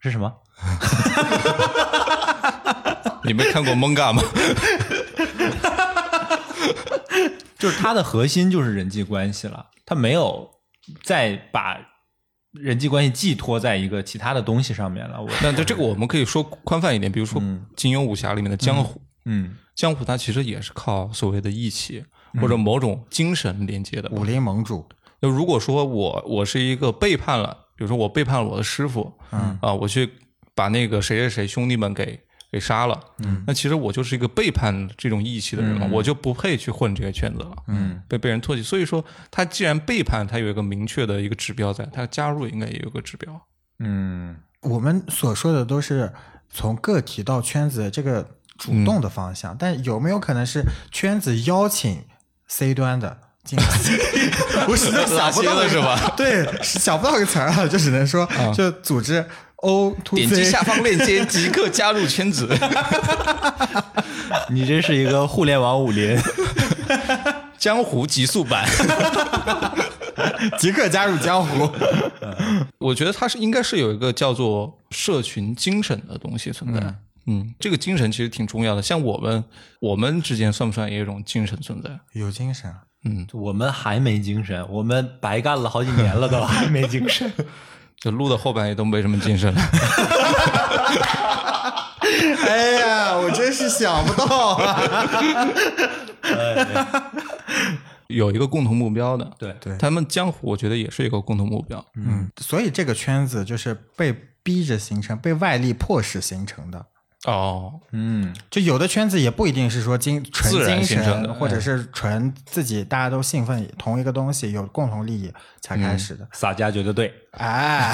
是什么？你没看过蒙嘎吗？就是它的核心就是人际关系了，它没有再把人际关系寄托在一个其他的东西上面了。我那这这个我们可以说宽泛一点，比如说金庸武侠里面的江湖，嗯。江湖它其实也是靠所谓的义气或者某种精神连接的。武林盟主，那如果说我我是一个背叛了，比如说我背叛了我的师傅，嗯。啊，我去把那个谁谁谁兄弟们给给杀了，嗯，那其实我就是一个背叛这种义气的人嘛，我就不配去混这个圈子了，嗯，被被人唾弃。所以说，他既然背叛，他有一个明确的一个指标在，他加入应该也有个指标。嗯我们所说的都是从个体到圈子这个主动的方向，但有没有可能是圈子邀请 C 端的进来？我实在想不到是吧？对，想不到一个词儿啊，就只能说就组织 O to 点击下方链接即刻加入圈子。你这是一个互联网武林，江湖极速版，即刻加入江湖。我觉得它是应该是有一个叫做社群精神的东西存在。嗯这个精神其实挺重要的。像我们，我们之间算不算也有一种精神存在？有精神，嗯我们还没精神，我们白干了好几年了都还没精神。就录到后半夜都没什么精神了。哎呀，我真是想不到啊！有一个共同目标的，对对他们江湖，我觉得也是一个共同目标。嗯，所以这个圈子就是被逼着形成，被外力迫使形成的。哦，嗯，就有的圈子也不一定是说精纯精神，或者是纯自己大家都兴奋同一个东西，有共同利益才开始的。洒家觉得对，哎，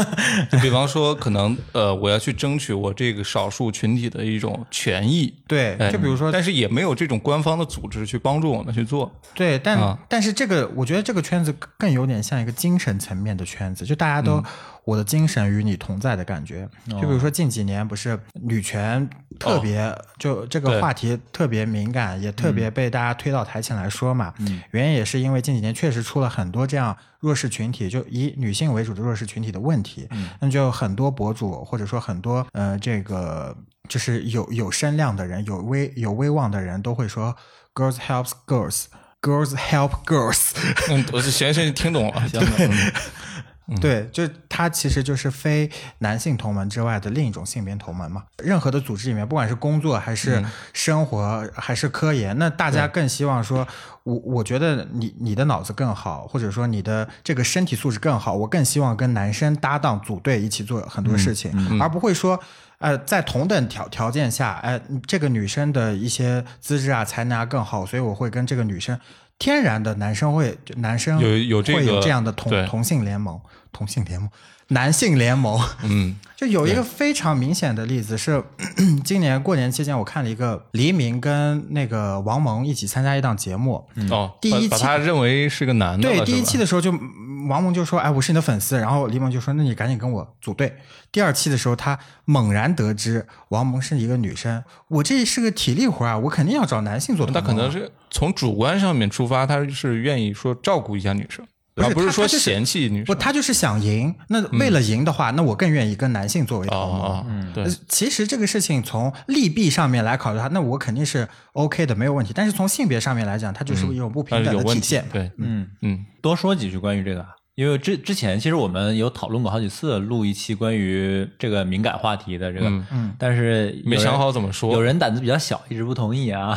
就比方说，可能呃，我要去争取我这个少数群体的一种权益。对，哎就比如说，但是也没有这种官方的组织去帮助我们去做。对，但、啊但是这个，我觉得这个圈子更有点像一个精神层面的圈子，就大家嗯都、我的精神与你同在的感觉。就比如说近几年不是女权特别、就这个话题特别敏感，也特别被大家推到台前来说嘛。原因也是因为近几年确实出了很多这样弱势群体，就以女性为主的弱势群体的问题。那就很多博主或者说很多呃这个就是有有声量的人、有威有威望的人都会说，girls helps girls。Girls help girls，嗯，我是贤贤听懂了。嗯对，就它其实就是非男性同门之外的另一种性别同门嘛。任何的组织里面，不管是工作还是嗯生活还是科研，那大家更希望说，我我觉得你你的脑子更好，或者说你的这个身体素质更好，我更希望跟男生搭档组队一起做很多事情，而不会说。呃，在同等条条件下，哎、这个女生的一些资质啊、才能啊更好，所以我会跟这个女生天然的男生会男生有有这会有个这样的同同性联盟、同性联盟、男性联盟。嗯，就有一个非常明显的例子是，今年过年期间我看了一个黎明跟那个王蒙一起参加一档节目，哦，第一期把把他认为是个男的，对，第一期的时候就嗯王蒙就说：“哎，我是你的粉丝。”然后黎明就说：“那你赶紧跟我组队。”第二期的时候，他猛然得知王蒙是一个女生，我这是个体力活啊，我肯定要找男性做。他可能是从主观上面出发，他是愿意说照顾一下女生，而不是说他他就是嫌弃女不，他就是想赢。那为了赢的话，那我更愿意跟男性作为哦同盟。哦，对呃，其实这个事情从利弊上面来考虑它，那我肯定是 OK 的，没有问题。但是从性别上面来讲，它就是一种不平等的体现。。对，嗯，嗯多说几句关于这个啊，因为之之前其实我们有讨论过好几次，录一期关于这个敏感话题的这个，嗯嗯。但是没想好怎么说有人胆子比较小，一直不同意啊。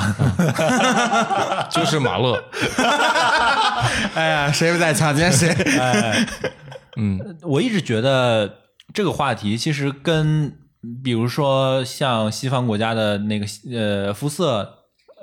就是马乐，哎呀，谁不在强奸谁？嗯。我一直觉得这个话题其实跟比如说像西方国家的那个呃肤色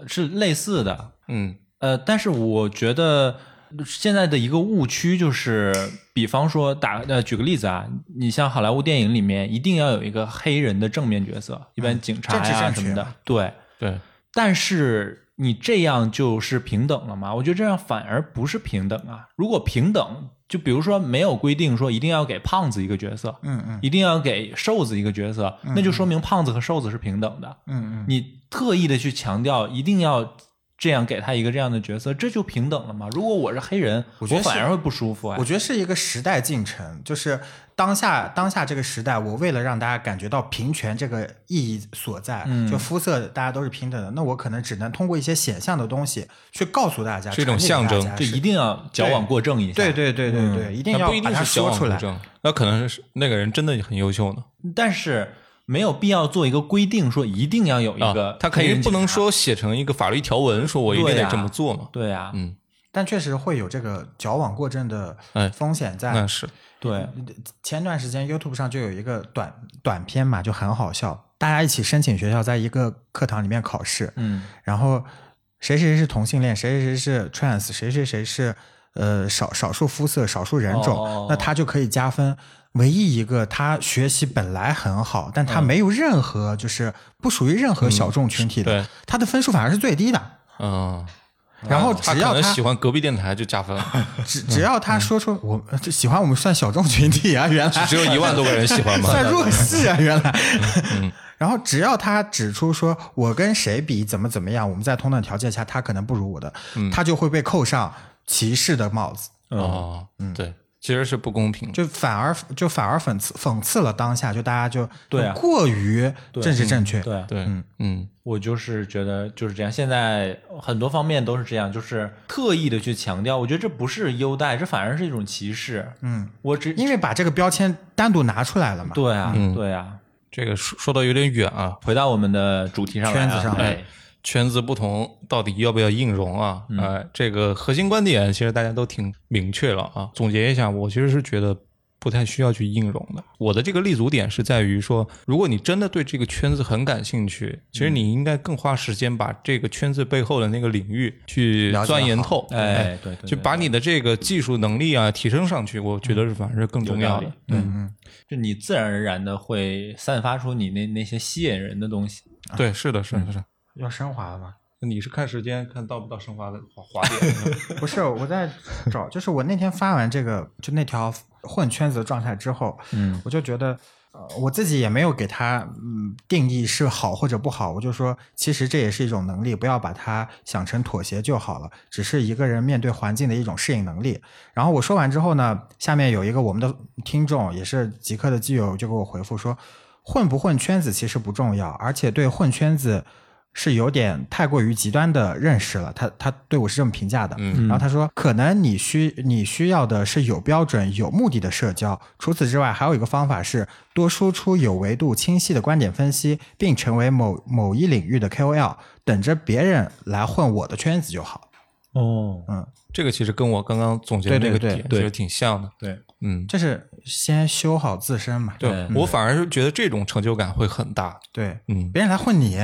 是类似的，嗯。呃，但是我觉得现在的一个误区就是，比方说打呃，举个例子啊，你像好莱坞电影里面一定要有一个黑人的正面角色，一般警察呀、什么的，对。对，但是你这样就是平等了吗？我觉得这样反而不是平等啊。如果平等，就比如说没有规定说一定要给胖子一个角色，嗯嗯一定要给瘦子一个角色，那就说明胖子和瘦子是平等的。嗯嗯，你特意的去强调一定要这样给他一个这样的角色，这就平等了吗？如果我是黑人，我觉得是反而会不舒服哎我。觉得是一个时代进程，就是当下当下这个时代，我为了让大家感觉到平权这个意义所在，嗯就肤色大家都是平等的，那我可能只能通过一些显象的东西去告诉大家，是一种象征就一定要矫枉过正一下。对对对对对，一定要把它说出来。那可能是那个人真的很优秀呢。但是没有必要做一个规定，说一定要有一个、啊，他肯定不能。说写成一个法律条文，说我一定得这么做嘛。对啊，嗯，但确实会有这个矫枉过正的哎风险在。那是对，前段时间 YouTube 上就有一个短短片嘛，就很好笑，大家一起申请学校，在一个课堂里面考试，嗯然后谁谁谁是同性恋，谁谁谁是 trans，谁谁谁是呃少少数肤色、少数人种，哦那他就可以加分。唯一一个他学习本来很好，但嗯。他没有任何、就是不属于任何小众群体的，对。他的分数反而是最低的。嗯，然后只要他喜欢隔壁电台就加分，只只要他说出我这喜欢我们算小众群体啊，原来只有一万多个人喜欢吗。算弱势啊，原来。然后只要他指出说我跟谁比怎么怎么样，我们在同等条件下他可能不如我的，他就会被扣上歧视的帽子，哦，嗯。对，其实是不公平的。就反而就反而讽刺讽刺了当下，就大家就对过于政治正确。对啊，对，嗯嗯我就是觉得就是这样，现在很多方面都是这样，就是特意的去强调，我觉得这不是优待，这反而是一种歧视。嗯，我只因为把这个标签单独拿出来了嘛。对啊，嗯对啊。这个说说的有点远啊，回到我们的主题上来啊，圈子上哎，圈子不同，到底要不要硬融啊？哎、这个核心观点其实大家都挺明确了啊。总结一下，我其实是觉得不太需要去硬融的。我的这个立足点是在于说，如果你真的对这个圈子很感兴趣，其实你应该更花时间把这个圈子背后的那个领域去钻研透，哎对对对就把你的这个技术能力啊提升上去，我觉得是反而是更重要的有道。理嗯就你自然而然的会散发出你那那些吸引人的东西。对，是的，是的，是的。要升华了吗？你是看时间看到不到升华的滑滑点？不是，我在找，就是我那天发完这个就那条混圈子的状态之后，嗯我就觉得，呃，我自己也没有给它嗯定义是好或者不好，我就说，其实这也是一种能力，不要把它想成妥协就好了，只是一个人面对环境的一种适应能力。然后我说完之后呢，下面有一个我们的听众也是极客的基友就给我回复说，混不混圈子其实不重要，而且对混圈子。是有点太过于极端的认识了，他他对我是这么评价的。嗯然后他说，可能你需你需要的是有标准、有目的的社交。除此之外，还有一个方法是多输出有维度、清晰的观点分析，并成为某某一领域的 KOL，等着别人来混我的圈子就好。哦，嗯，这个其实跟我刚刚总结的那个对对对点其实挺像的。对，嗯，就是先修好自身嘛。对嗯我反而是觉得这种成就感会很大。对，嗯，别人来混你，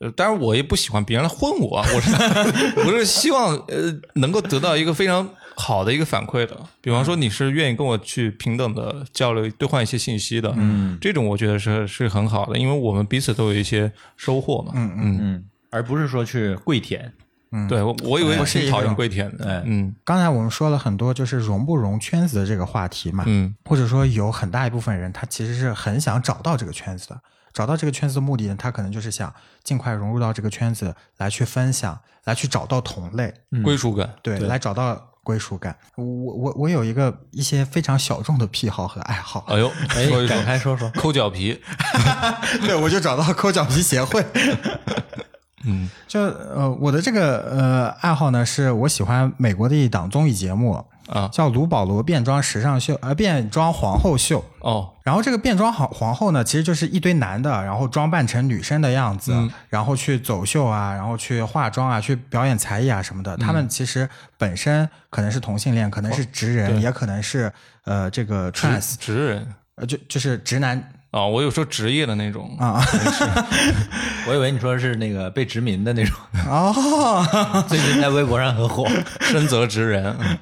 呃，当然我也不喜欢别人来混我，我是 我是希望呃能够得到一个非常好的一个反馈的。比方说你是愿意跟我去平等的交流、兑换一些信息的，嗯，这种我觉得是是很好的，因为我们彼此都有一些收获嘛。嗯嗯。嗯，而不是说去跪舔。嗯对，我我以为不是讨厌跪舔的哎，嗯刚才我们说了很多，就是融不融圈子的这个话题嘛。嗯或者说有很大一部分人，他其实是很想找到这个圈子的。找到这个圈子的目的呢，他可能就是想尽快融入到这个圈子，来去分享，来去找到同类，归属感，对，来找到归属感。我我我有一个一些非常小众的癖好和爱好，哎呦，哎说一，展开说说。抠脚皮，对我就找到抠脚皮协会。嗯就呃，我的这个呃爱好呢，是我喜欢美国的一档综艺节目，啊。叫《卢保罗变装时尚秀》呃变装皇后秀。哦。然后这个变装皇皇后呢，其实就是一堆男的，然后装扮成女生的样子，然后去走秀啊，然后去化妆啊，去表演才艺啊什么的。他们其实本身可能是同性恋，可能是直人，对。也可能是呃这个 trans，直人。呃就就是直男啊，我有说职业的那种。啊。我以为你说是那个被殖民的那种，哦，最近在微博上很火。深泽直人，嗯。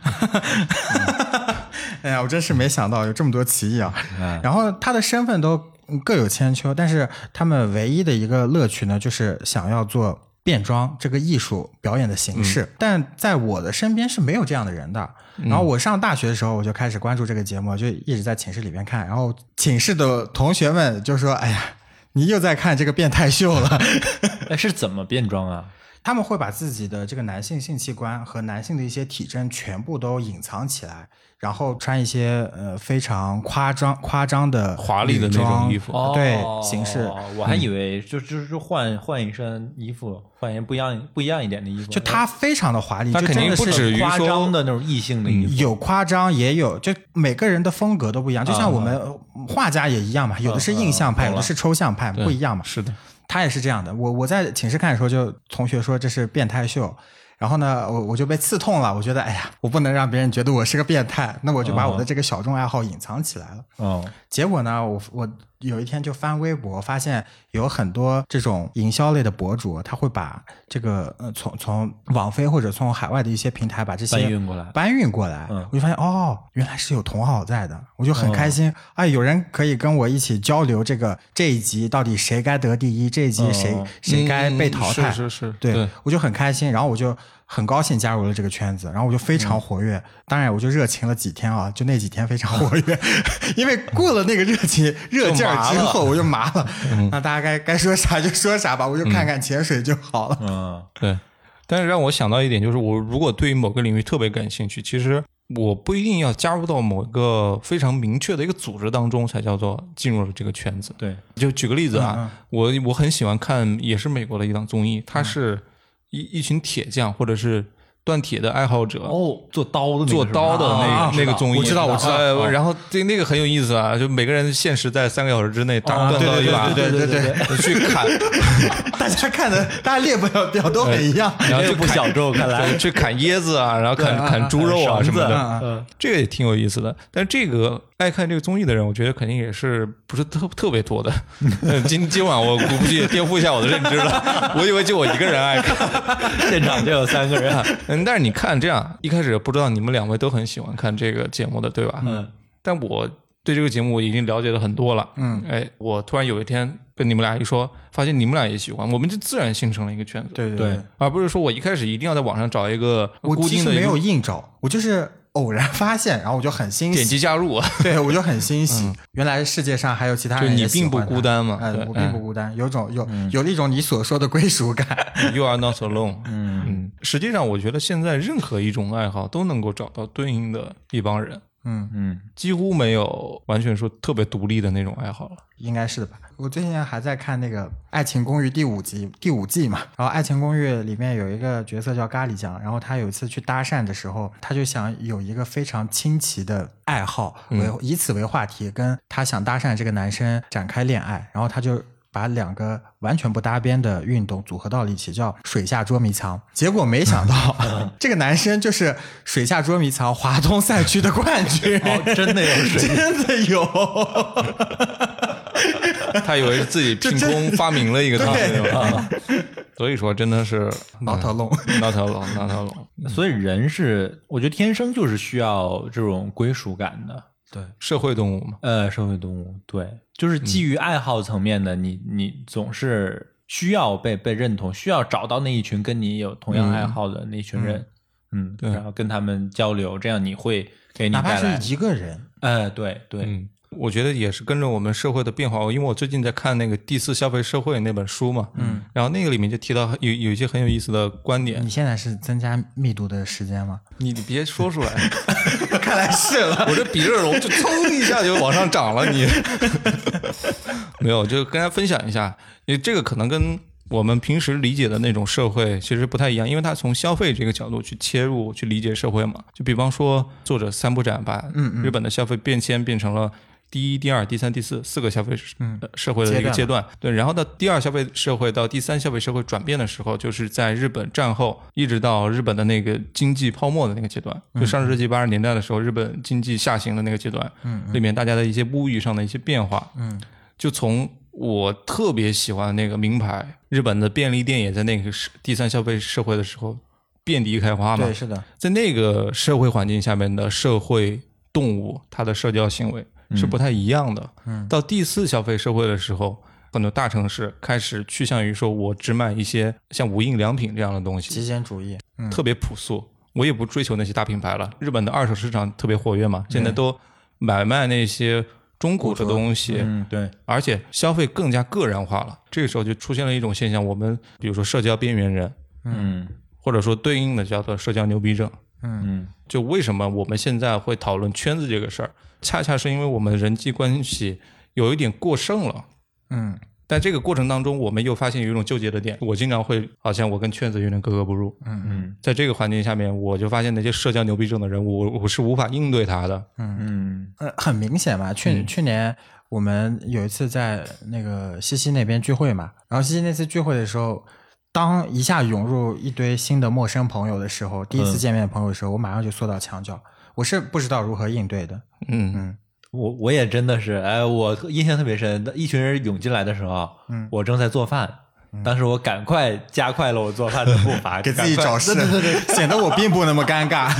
哎呀，我真是没想到有这么多歧义啊！嗯然后他的身份都各有千秋，但是他们唯一的一个乐趣呢，就是想要做变装这个艺术表演的形式。但在我的身边是没有这样的人的。然后我上大学的时候，我就开始关注这个节目，就一直在寝室里边看。然后寝室的同学们就说：“哎呀，你又在看这个变态秀了。”哎，是怎么变装啊？他们会把自己的这个男性性器官和男性的一些体征全部都隐藏起来，然后穿一些呃非常夸张、夸张的华丽的那种衣服呃对形式。哦我还以为就就是换换一身衣服，换一件不一样不一样一点的衣服。就它非常的华丽，它肯定就真的是不止于夸说张的那种异性的衣服。有夸张，也有就每个人的风格都不一样，就像我们呃画家也一样嘛，有的是印象派，有的是抽象派，不一样嘛。是的，他也是这样的。我我在寝室看的时候，就同学说这是变态秀，然后呢，我我就被刺痛了。我觉得，哎呀，我不能让别人觉得我是个变态，那我就把我的这个小众爱好隐藏起来了。嗯，结果呢，我我有一天就翻微博，发现有很多这种营销类的博主，他会把这个呃从从网飞或者从海外的一些平台把这些搬运过来。搬运过来，嗯。我就发现哦，原来是有同好在的，我就很开心。哎，有人可以跟我一起交流这个这一集到底谁该得第一，这一集谁、哦谁该被淘汰，嗯是是是，对。我就很开心，然后我就很高兴加入了这个圈子，然后我就非常活跃。当然，我就热情了几天啊，就那几天非常活跃，因为过了那个热情热劲儿之后，我就麻了。那大家该该说啥就说啥吧，我就看看潜水就好了。嗯。对，但是让我想到一点，就是我如果对于某个领域特别感兴趣，其实我不一定要加入到某个非常明确的一个组织当中才叫做进入了这个圈子。对，就举个例子啊，嗯我我很喜欢看，也是美国的一档综艺，它是一一群铁匠或者是锻铁的爱好者。哦，做刀的做刀的那那个综艺，我知道我知道呃然后对那个很有意思啊，就每个人限时在三个小时之内打断刀一把，对对对去砍，大家看的，大家列表表都很一样。然后去砍这个不小众看来对去砍椰子啊，然后砍对砍猪肉啊什么的，这个也挺有意思的。但这个爱看这个综艺的人，我觉得肯定也是不是特特别多的。嗯今今晚我估计也颠覆一下我的认知了，我以为就我一个人爱看。现场就有三个人，嗯，但是你看这样，一开始不知道你们两位都很喜欢看这个节目的，对吧？嗯。但我对这个节目已经了解的很多了。嗯，哎，我突然有一天跟你们俩一说，发现你们俩也喜欢，我们就自然形成了一个圈子。对对对而不是说我一开始一定要在网上找一个我固定的没有硬找，我就是偶然发现，然后我就很欣喜。点，击加入，对我就很欣喜。原来世界上还有其他就人你并不孤单嘛。哎，对。我并不孤单，有种有有了一种你所说的归属感。You are not alone。嗯。嗯，实际上我觉得现在任何一种爱好都能够找到对应的一帮人，嗯，嗯，几乎没有完全说特别独立的那种爱好了。应该是的吧？我最近还在看那个《爱情公寓》第五集第五季嘛，然后《爱情公寓》里面有一个角色叫咖喱酱，然后他有一次去搭讪的时候，他就想有一个非常清奇的爱好，为、以此为话题，跟他想搭讪这个男生展开恋爱，然后他就。把两个完全不搭边的运动组合到了一起，叫水下捉迷藏。结果没想到，这个男生就是水下捉迷藏华东赛区的冠军，哦，真的有水，真的有。他以为是自己凭空发明了一个东西 所以说真的是 Not alone not alone，not alone。所以人是，我觉得天生就是需要这种归属感的。对，社会动物嘛，呃，社会动物，对，就是基于爱好层面的，你你总是需要被被认同，需要找到那一群跟你有同样爱好的那一群人，嗯，对然后跟他们交流，这样你会给你哪怕带来，是一个人，呃，对对，嗯，我觉得也是跟着我们社会的变化。因为我最近在看那个《第四消费社会》那本书嘛，嗯，然后那个里面就提到有有一些很有意思的观点你，现在是增加密度的时间吗？你你别说出来，看来是了。我这比热容就噌一下就往上涨了，你 没有，就跟大家分享一下，因为这个可能跟我们平时理解的那种社会其实不太一样，因为它从消费这个角度去切入去理解社会嘛。就比方说，作者三部展把日本的消费变迁变成了。第一、第二、第三、第四四个消费呃社会的一个阶段，对，然后到第二消费社会到第三消费社会转变的时候，就是在日本战后一直到日本的那个经济泡沫的那个阶段，就上世纪八十年代的时候，日本经济下行的那个阶段，嗯，里面大家的一些物欲上的一些变化，嗯，就从我特别喜欢那个名牌，日本的便利店也在那个时第三消费社会的时候遍地开花嘛，对，是的，在那个社会环境下面的社会动物，它的社交行为是不太一样的。嗯，到第四消费社会的时候，很多大城市开始趋向于说，我只买一些像无印良品这样的东西，极简主义。嗯，特别朴素。我也不追求那些大品牌了。日本的二手市场特别活跃嘛，现在都买卖那些中古的东西，嗯，对，而且消费更加个人化了。这个时候就出现了一种现象，我们比如说社交边缘人，嗯或者说对应的叫做社交牛逼症。嗯。就为什么我们现在会讨论圈子这个事儿，恰恰是因为我们人际关系有一点过剩了。嗯，在这个过程当中，我们又发现有一种纠结的点，我经常会好像我跟圈子有点格格不入。嗯。嗯。在这个环境下面，我就发现那些社交牛逼症的人，我我是无法应对他的。嗯。呃，很明显嘛。去、去年我们有一次在那个西西那边聚会嘛，然后西西那次聚会的时候，当一下涌入一堆新的陌生朋友的时候，第一次见面的朋友的时候，我马上就缩到墙角，我是不知道如何应对的。嗯。嗯，我我也真的是，哎，我印象特别深，一群人涌进来的时候，嗯，我正在做饭，当时我赶快加快了我做饭的步伐，给自己找事，对对对对，显得我并不那么尴尬。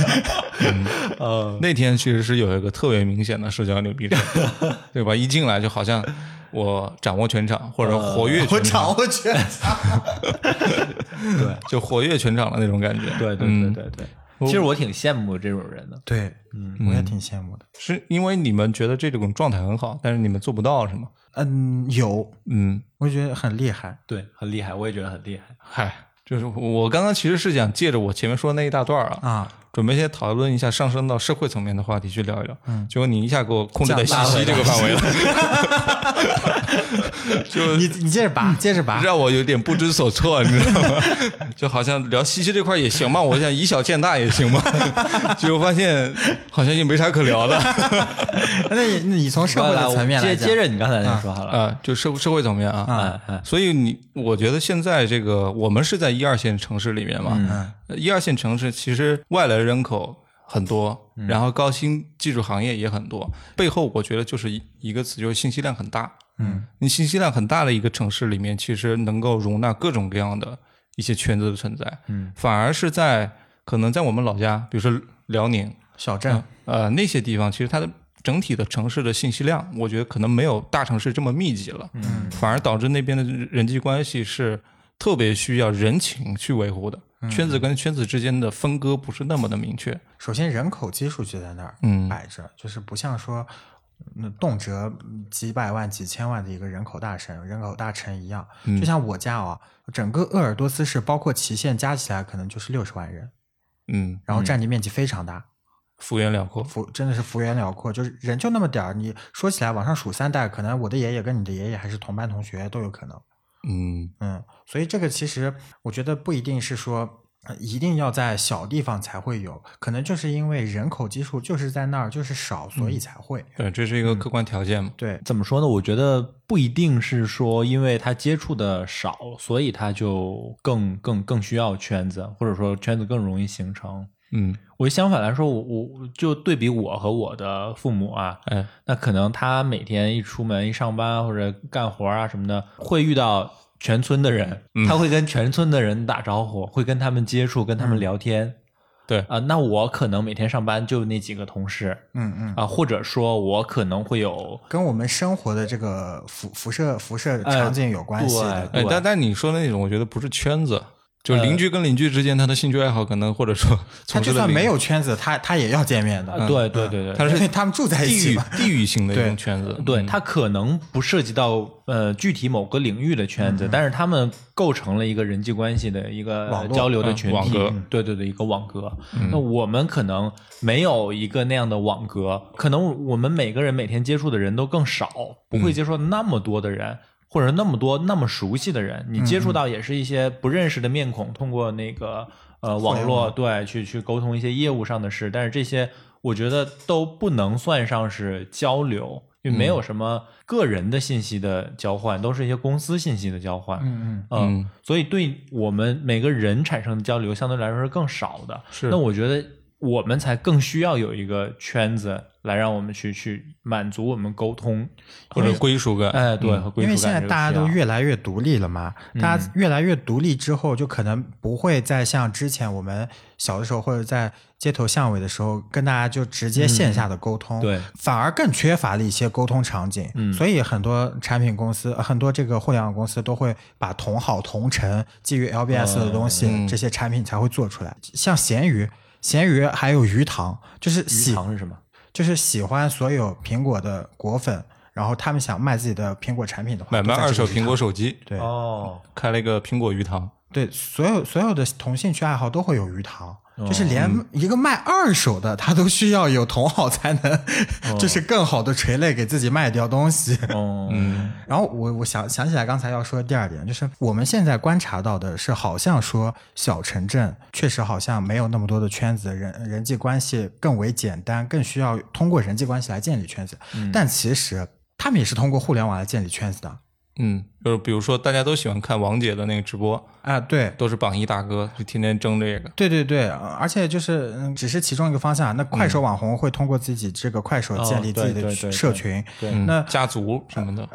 呃，那天其实是有一个特别明显的社交牛逼症，对吧？一进来就好像我掌握全场，或者活跃我全场，掌握全场。对。就活跃全场的那种感觉。对对对对对，其实我挺羡慕这种人的，对，嗯，我也挺羡慕的。是因为你们觉得这种状态很好，但是你们做不到，是吗？嗯，有，嗯，我觉得很厉害。对，很厉害，我也觉得很厉害。嗨，就是我刚刚其实是想借着我前面说的那一大段儿啊，啊，准备先讨论一下上升到社会层面的话题去聊一聊。嗯，结果你一下给我控制在信息这个范围了，就你你接着拔，接着拔。让我有点不知所措，你知道吗？就好像聊西西这块也行嘛，我想以小见大也行嘛，结果发现好像也没啥可聊的那你那你从社会的层面来，接接着你刚才那说好了，啊，就社社会层面啊。哎哎，所以你，我觉得现在这个我们是在一二线城市里面嘛，呃一二线城市其实外来人口很多，然后高新技术行业也很多，背后我觉得就是一一个词，就是信息量很大。嗯，你信息量很大的一个城市里面，其实能够容纳各种各样的一些圈子的存在。嗯，反而是在可能在我们老家，比如说辽宁，小镇，呃那些地方，其实它的整体的城市的信息量，我觉得可能没有大城市这么密集了，嗯，反而导致那边的人际关系是特别需要人情去维护的，圈子跟圈子之间的分割不是那么的明确，首先人口基数就在那儿嗯摆着，就是不像说那动辄几百万、几千万的一个人口大省、人口大城一样。嗯就像我家啊，整个鄂尔多斯市包括祁县加起来可能就是六十万人，嗯，然后占地面积非常大，幅员辽阔，幅真的是幅员辽阔，就是人就那么点儿。你说起来往上数三代，可能我的爷爷跟你的爷爷还是同班同学都有可能。嗯嗯，所以这个其实我觉得不一定是说。呃一定要在小地方才会有，可能就是因为人口基数就是在那儿就是少，所以才会。对，这是一个客观条件嘛，对，怎么说呢？我觉得不一定是说，因为他接触的少，所以他就更更更需要圈子，或者说圈子更容易形成。嗯我相反来说，我我就对比我和我的父母啊，嗯那可能他每天一出门一上班或者干活啊什么的，会遇到全村的人，他会跟全村的人打招呼，会跟他们接触，跟他们聊天。对啊、那我可能每天上班就那几个同事嗯嗯，啊、或者说我可能会有跟我们生活的这个辐辐射辐射哎场景有关系的。对哎，但但你说的那种，我觉得不是圈子，就是邻居跟邻居之间他的兴趣爱好可能或者说他就算没有圈子，他他也要见面的。啊对对对对，他是因为他们住在一地域起嘛。地域性的一种圈子，对，嗯。它可能不涉及到呃具体某个领域的圈子，但是他们构成了一个人际关系的一个交流的群体，嗯网格。嗯对对对，一个网格。那我们可能没有一个那样的网格，可能我们每个人每天接触的人都更少，不会接触那么多的人。或者那么多那么熟悉的人，你接触到也是一些不认识的面孔，通过那个呃网络对去去沟通一些业务上的事，但是这些我觉得都不能算上是交流，因为没有什么个人的信息的交换，都是一些公司信息的交换。嗯嗯，嗯，所以对我们每个人产生的交流相对来说是更少的。是。那我觉得我们才更需要有一个圈子来让我们去去满足我们沟通，或者归属感，哎，对，因为现在大家都越来越独立了嘛，大家越来越独立之后，就可能不会再像之前我们小的时候或者在街头巷尾的时候，跟大家就直接线下的沟通，对反而更缺乏了一些沟通场景。嗯所以很多产品公司、很多这个互联网公司都会把同好同城基于 LBS 的东西，嗯这些产品才会做出来。像闲鱼。闲鱼还有鱼塘，就是鱼喜塘是什么？就是喜欢所有苹果的果粉，然后他们想卖自己的苹果产品的话，买卖二手苹果手机，对、哦，开了一个苹果鱼塘，对，所有所有的同兴趣爱好都会有鱼塘，哦就是连一个卖二手的，他都需要有同好才能，就是更好的垂泪给自己卖掉东西。哦，嗯然后我我想想起来刚才要说的第二点，就是我们现在观察到的是，好像说小城镇确实好像没有那么多的圈子，人人际关系更为简单，更需要通过人际关系来建立圈子。但其实他们也是通过互联网来建立圈子的。嗯，就是比如说大家都喜欢看王姐的那个直播，啊，对。都是榜一大哥，就天天争这个。对对对，呃而且就是嗯，只是其中一个方向。那快手网红会通过自己这个快手哦建立自己的对对对社群，对嗯那家族什么的，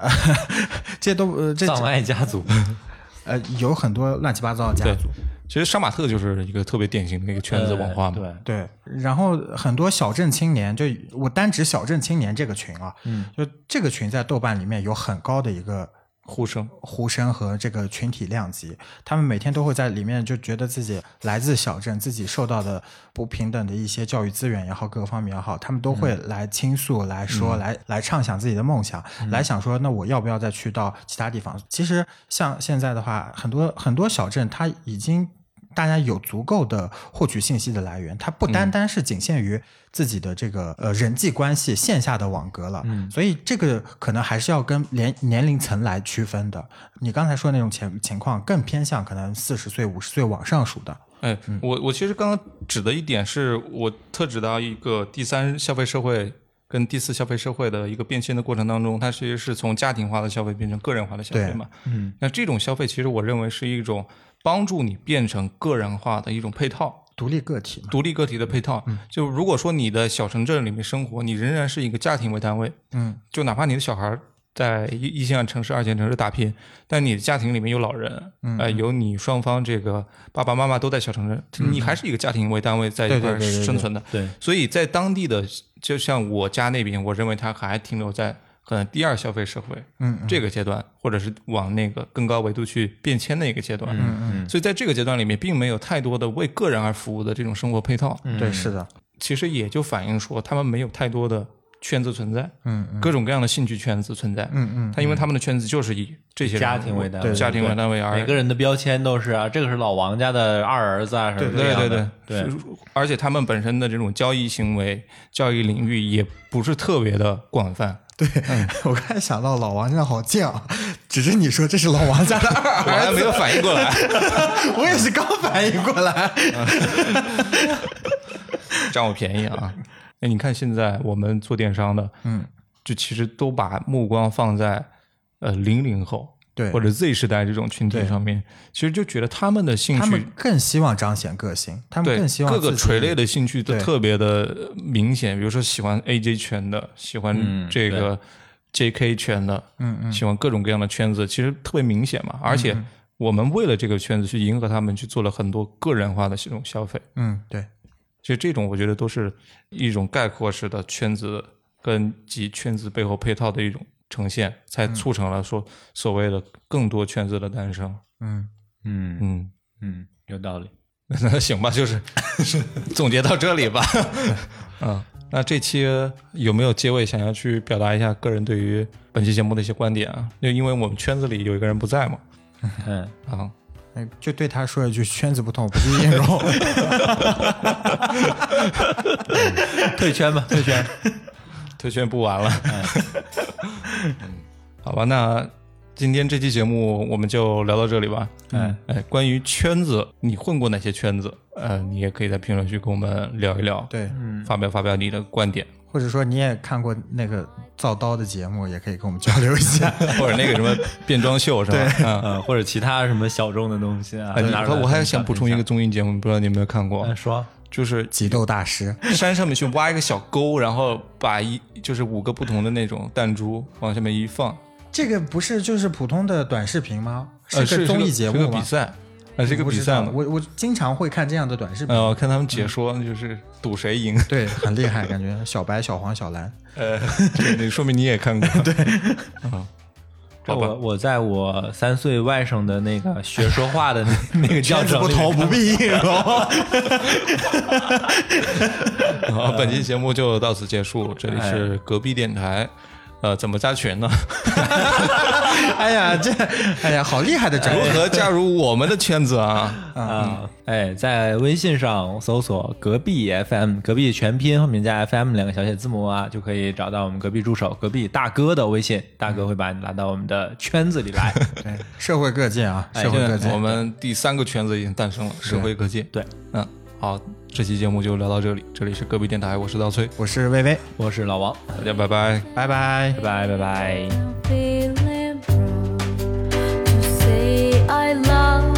这都呃这 藏爱家族，呃有很多乱七八糟的家对族。其实杀马特就是一个特别典型的一个圈子文化嘛。呃对，对，然后很多小镇青年，就我单指小镇青年这个群啊，嗯，就这个群在豆瓣里面有很高的一个呼声，呼声和这个群体量级，他们每天都会在里面就觉得自己来自小镇，自己受到的不平等的一些教育资源也好，各个方面也好，他们都会来倾诉、来说、来来畅想自己的梦想，来想说，那我要不要再去到其他地方？其实像现在的话，很多很多小镇，它已经。大家有足够的获取信息的来源，它不单单是仅限于自己的这个呃人际关系线下的网格了，嗯。所以这个可能还是要跟年年龄层来区分的。你刚才说那种情情况更偏向可能四十岁、五十岁往上数的，哎，我我其实刚刚指的一点是我特指到一个第三消费社会跟第四消费社会的一个变迁的过程当中，它其实是从家庭化的消费变成个人化的消费嘛。嗯，那这种消费其实我认为是一种帮助你变成个人化的一种配套。独立个体嘛。独立个体的配套，就如果说你的小城镇里面生活，你仍然是一个家庭为单位，嗯，就哪怕你的小孩在一一线城市、二线城市打拼，但你的家庭里面有老人，嗯呃，有你双方这个爸爸妈妈都在小城镇，你还是一个家庭为单位在一块生存的。对，所以在当地的，就像我家那边，我认为它还停留在可能第二消费社会，嗯这个阶段，或者是往那个更高维度去变迁的一个阶段。嗯嗯，所以在这个阶段里面，并没有太多的为个人而服务的这种生活配套。对，是的，其实也就反映说，他们没有太多的圈子存在，嗯嗯各种各样的兴趣圈子存在。嗯嗯，他因为他们的圈子就是以这些家庭为单位，对家庭为单位而每个人的标签都是啊，这个是老王家的二儿子啊，什么对这样对对的对对，而且他们本身的这种交易行为、交易领域也不是特别的广泛。对，我刚才想到老王家好贱啊，只是你说这是老王家的二 我还没有反应过来，我也是刚反应过来。占我便宜啊！哎，你看现在我们做电商的，嗯，就其实都把目光放在呃零零后对或者 Z 时代这种群体上面，其实就觉得他们的兴趣他们趣更希望彰显个性，他们更希望各个垂类的兴趣都特别的明显，比如说喜欢 AJ 圈的，喜欢嗯这个 JK 圈的，嗯嗯喜欢各种各样的圈子，其实特别明显嘛。而且我们为了这个圈子去迎合他们，去做了很多个人化的这种消费。嗯，对，其实这种我觉得都是一种概括式的圈子跟及圈子背后配套的一种呈现，才促成了说所谓的更多圈子的诞生。嗯，嗯嗯，嗯，有道理。那行吧，就是 总结到这里吧。嗯，那这期有没有结尾想要去表达一下个人对于本期节目的一些观点啊？就因为我们圈子里有一个人不在嘛，嗯，啊，哎就对他说一句：圈子不同，不必硬融。退圈吧，退圈。推荐不玩了。嗯 好吧，那今天这期节目我们就聊到这里吧。嗯，哎，关于圈子，你混过哪些圈子？呃，你也可以在评论区跟我们聊一聊，对，发表发表你的观点，或者说你也看过那个造刀的节目，也可以跟我们交流一下。或者那个什么变装秀是吧？对嗯。呃，或者其他什么小众的东西啊。哎，你拿出来我还想补充一个综艺节目，不知道你有没有看过说就是挤斗大师，山上面去挖一个小沟，然后把一就是五个不同的那种弹珠往下面一放，这个不是就是普通的短视频吗？是个综艺节是目吗？个比赛，呃，是一个比赛吗。我我经常会看这样的短视频，呃，我看他们解说就是赌谁赢，对，很厉害，感觉小白、小黄、小蓝。呃，这你说明你也看过，对，啊，好吧我我在我三岁外甥的那个学说话的那 那个教程里面不必硬融。好，本期节目就到此结束，这里是隔壁电台。呃，怎么加群呢？哎呀，这哎呀，好厉害的整如何加入我们的圈子啊？啊，哎，在微信上搜索“隔壁 FM”，隔壁全拼后面加 FM 两个小写字母啊，就可以找到我们隔壁助手、隔壁大哥的微信，大哥会把你拉到我们的圈子里来。对社会各界啊，社会各界我。们第三个圈子已经诞生了，社会各界。对，嗯，好，这期节目就聊到这里。这里是隔壁电台，我是刀崔，我是薇薇，我是老王，大家拜拜，拜拜，拜拜，拜拜。I love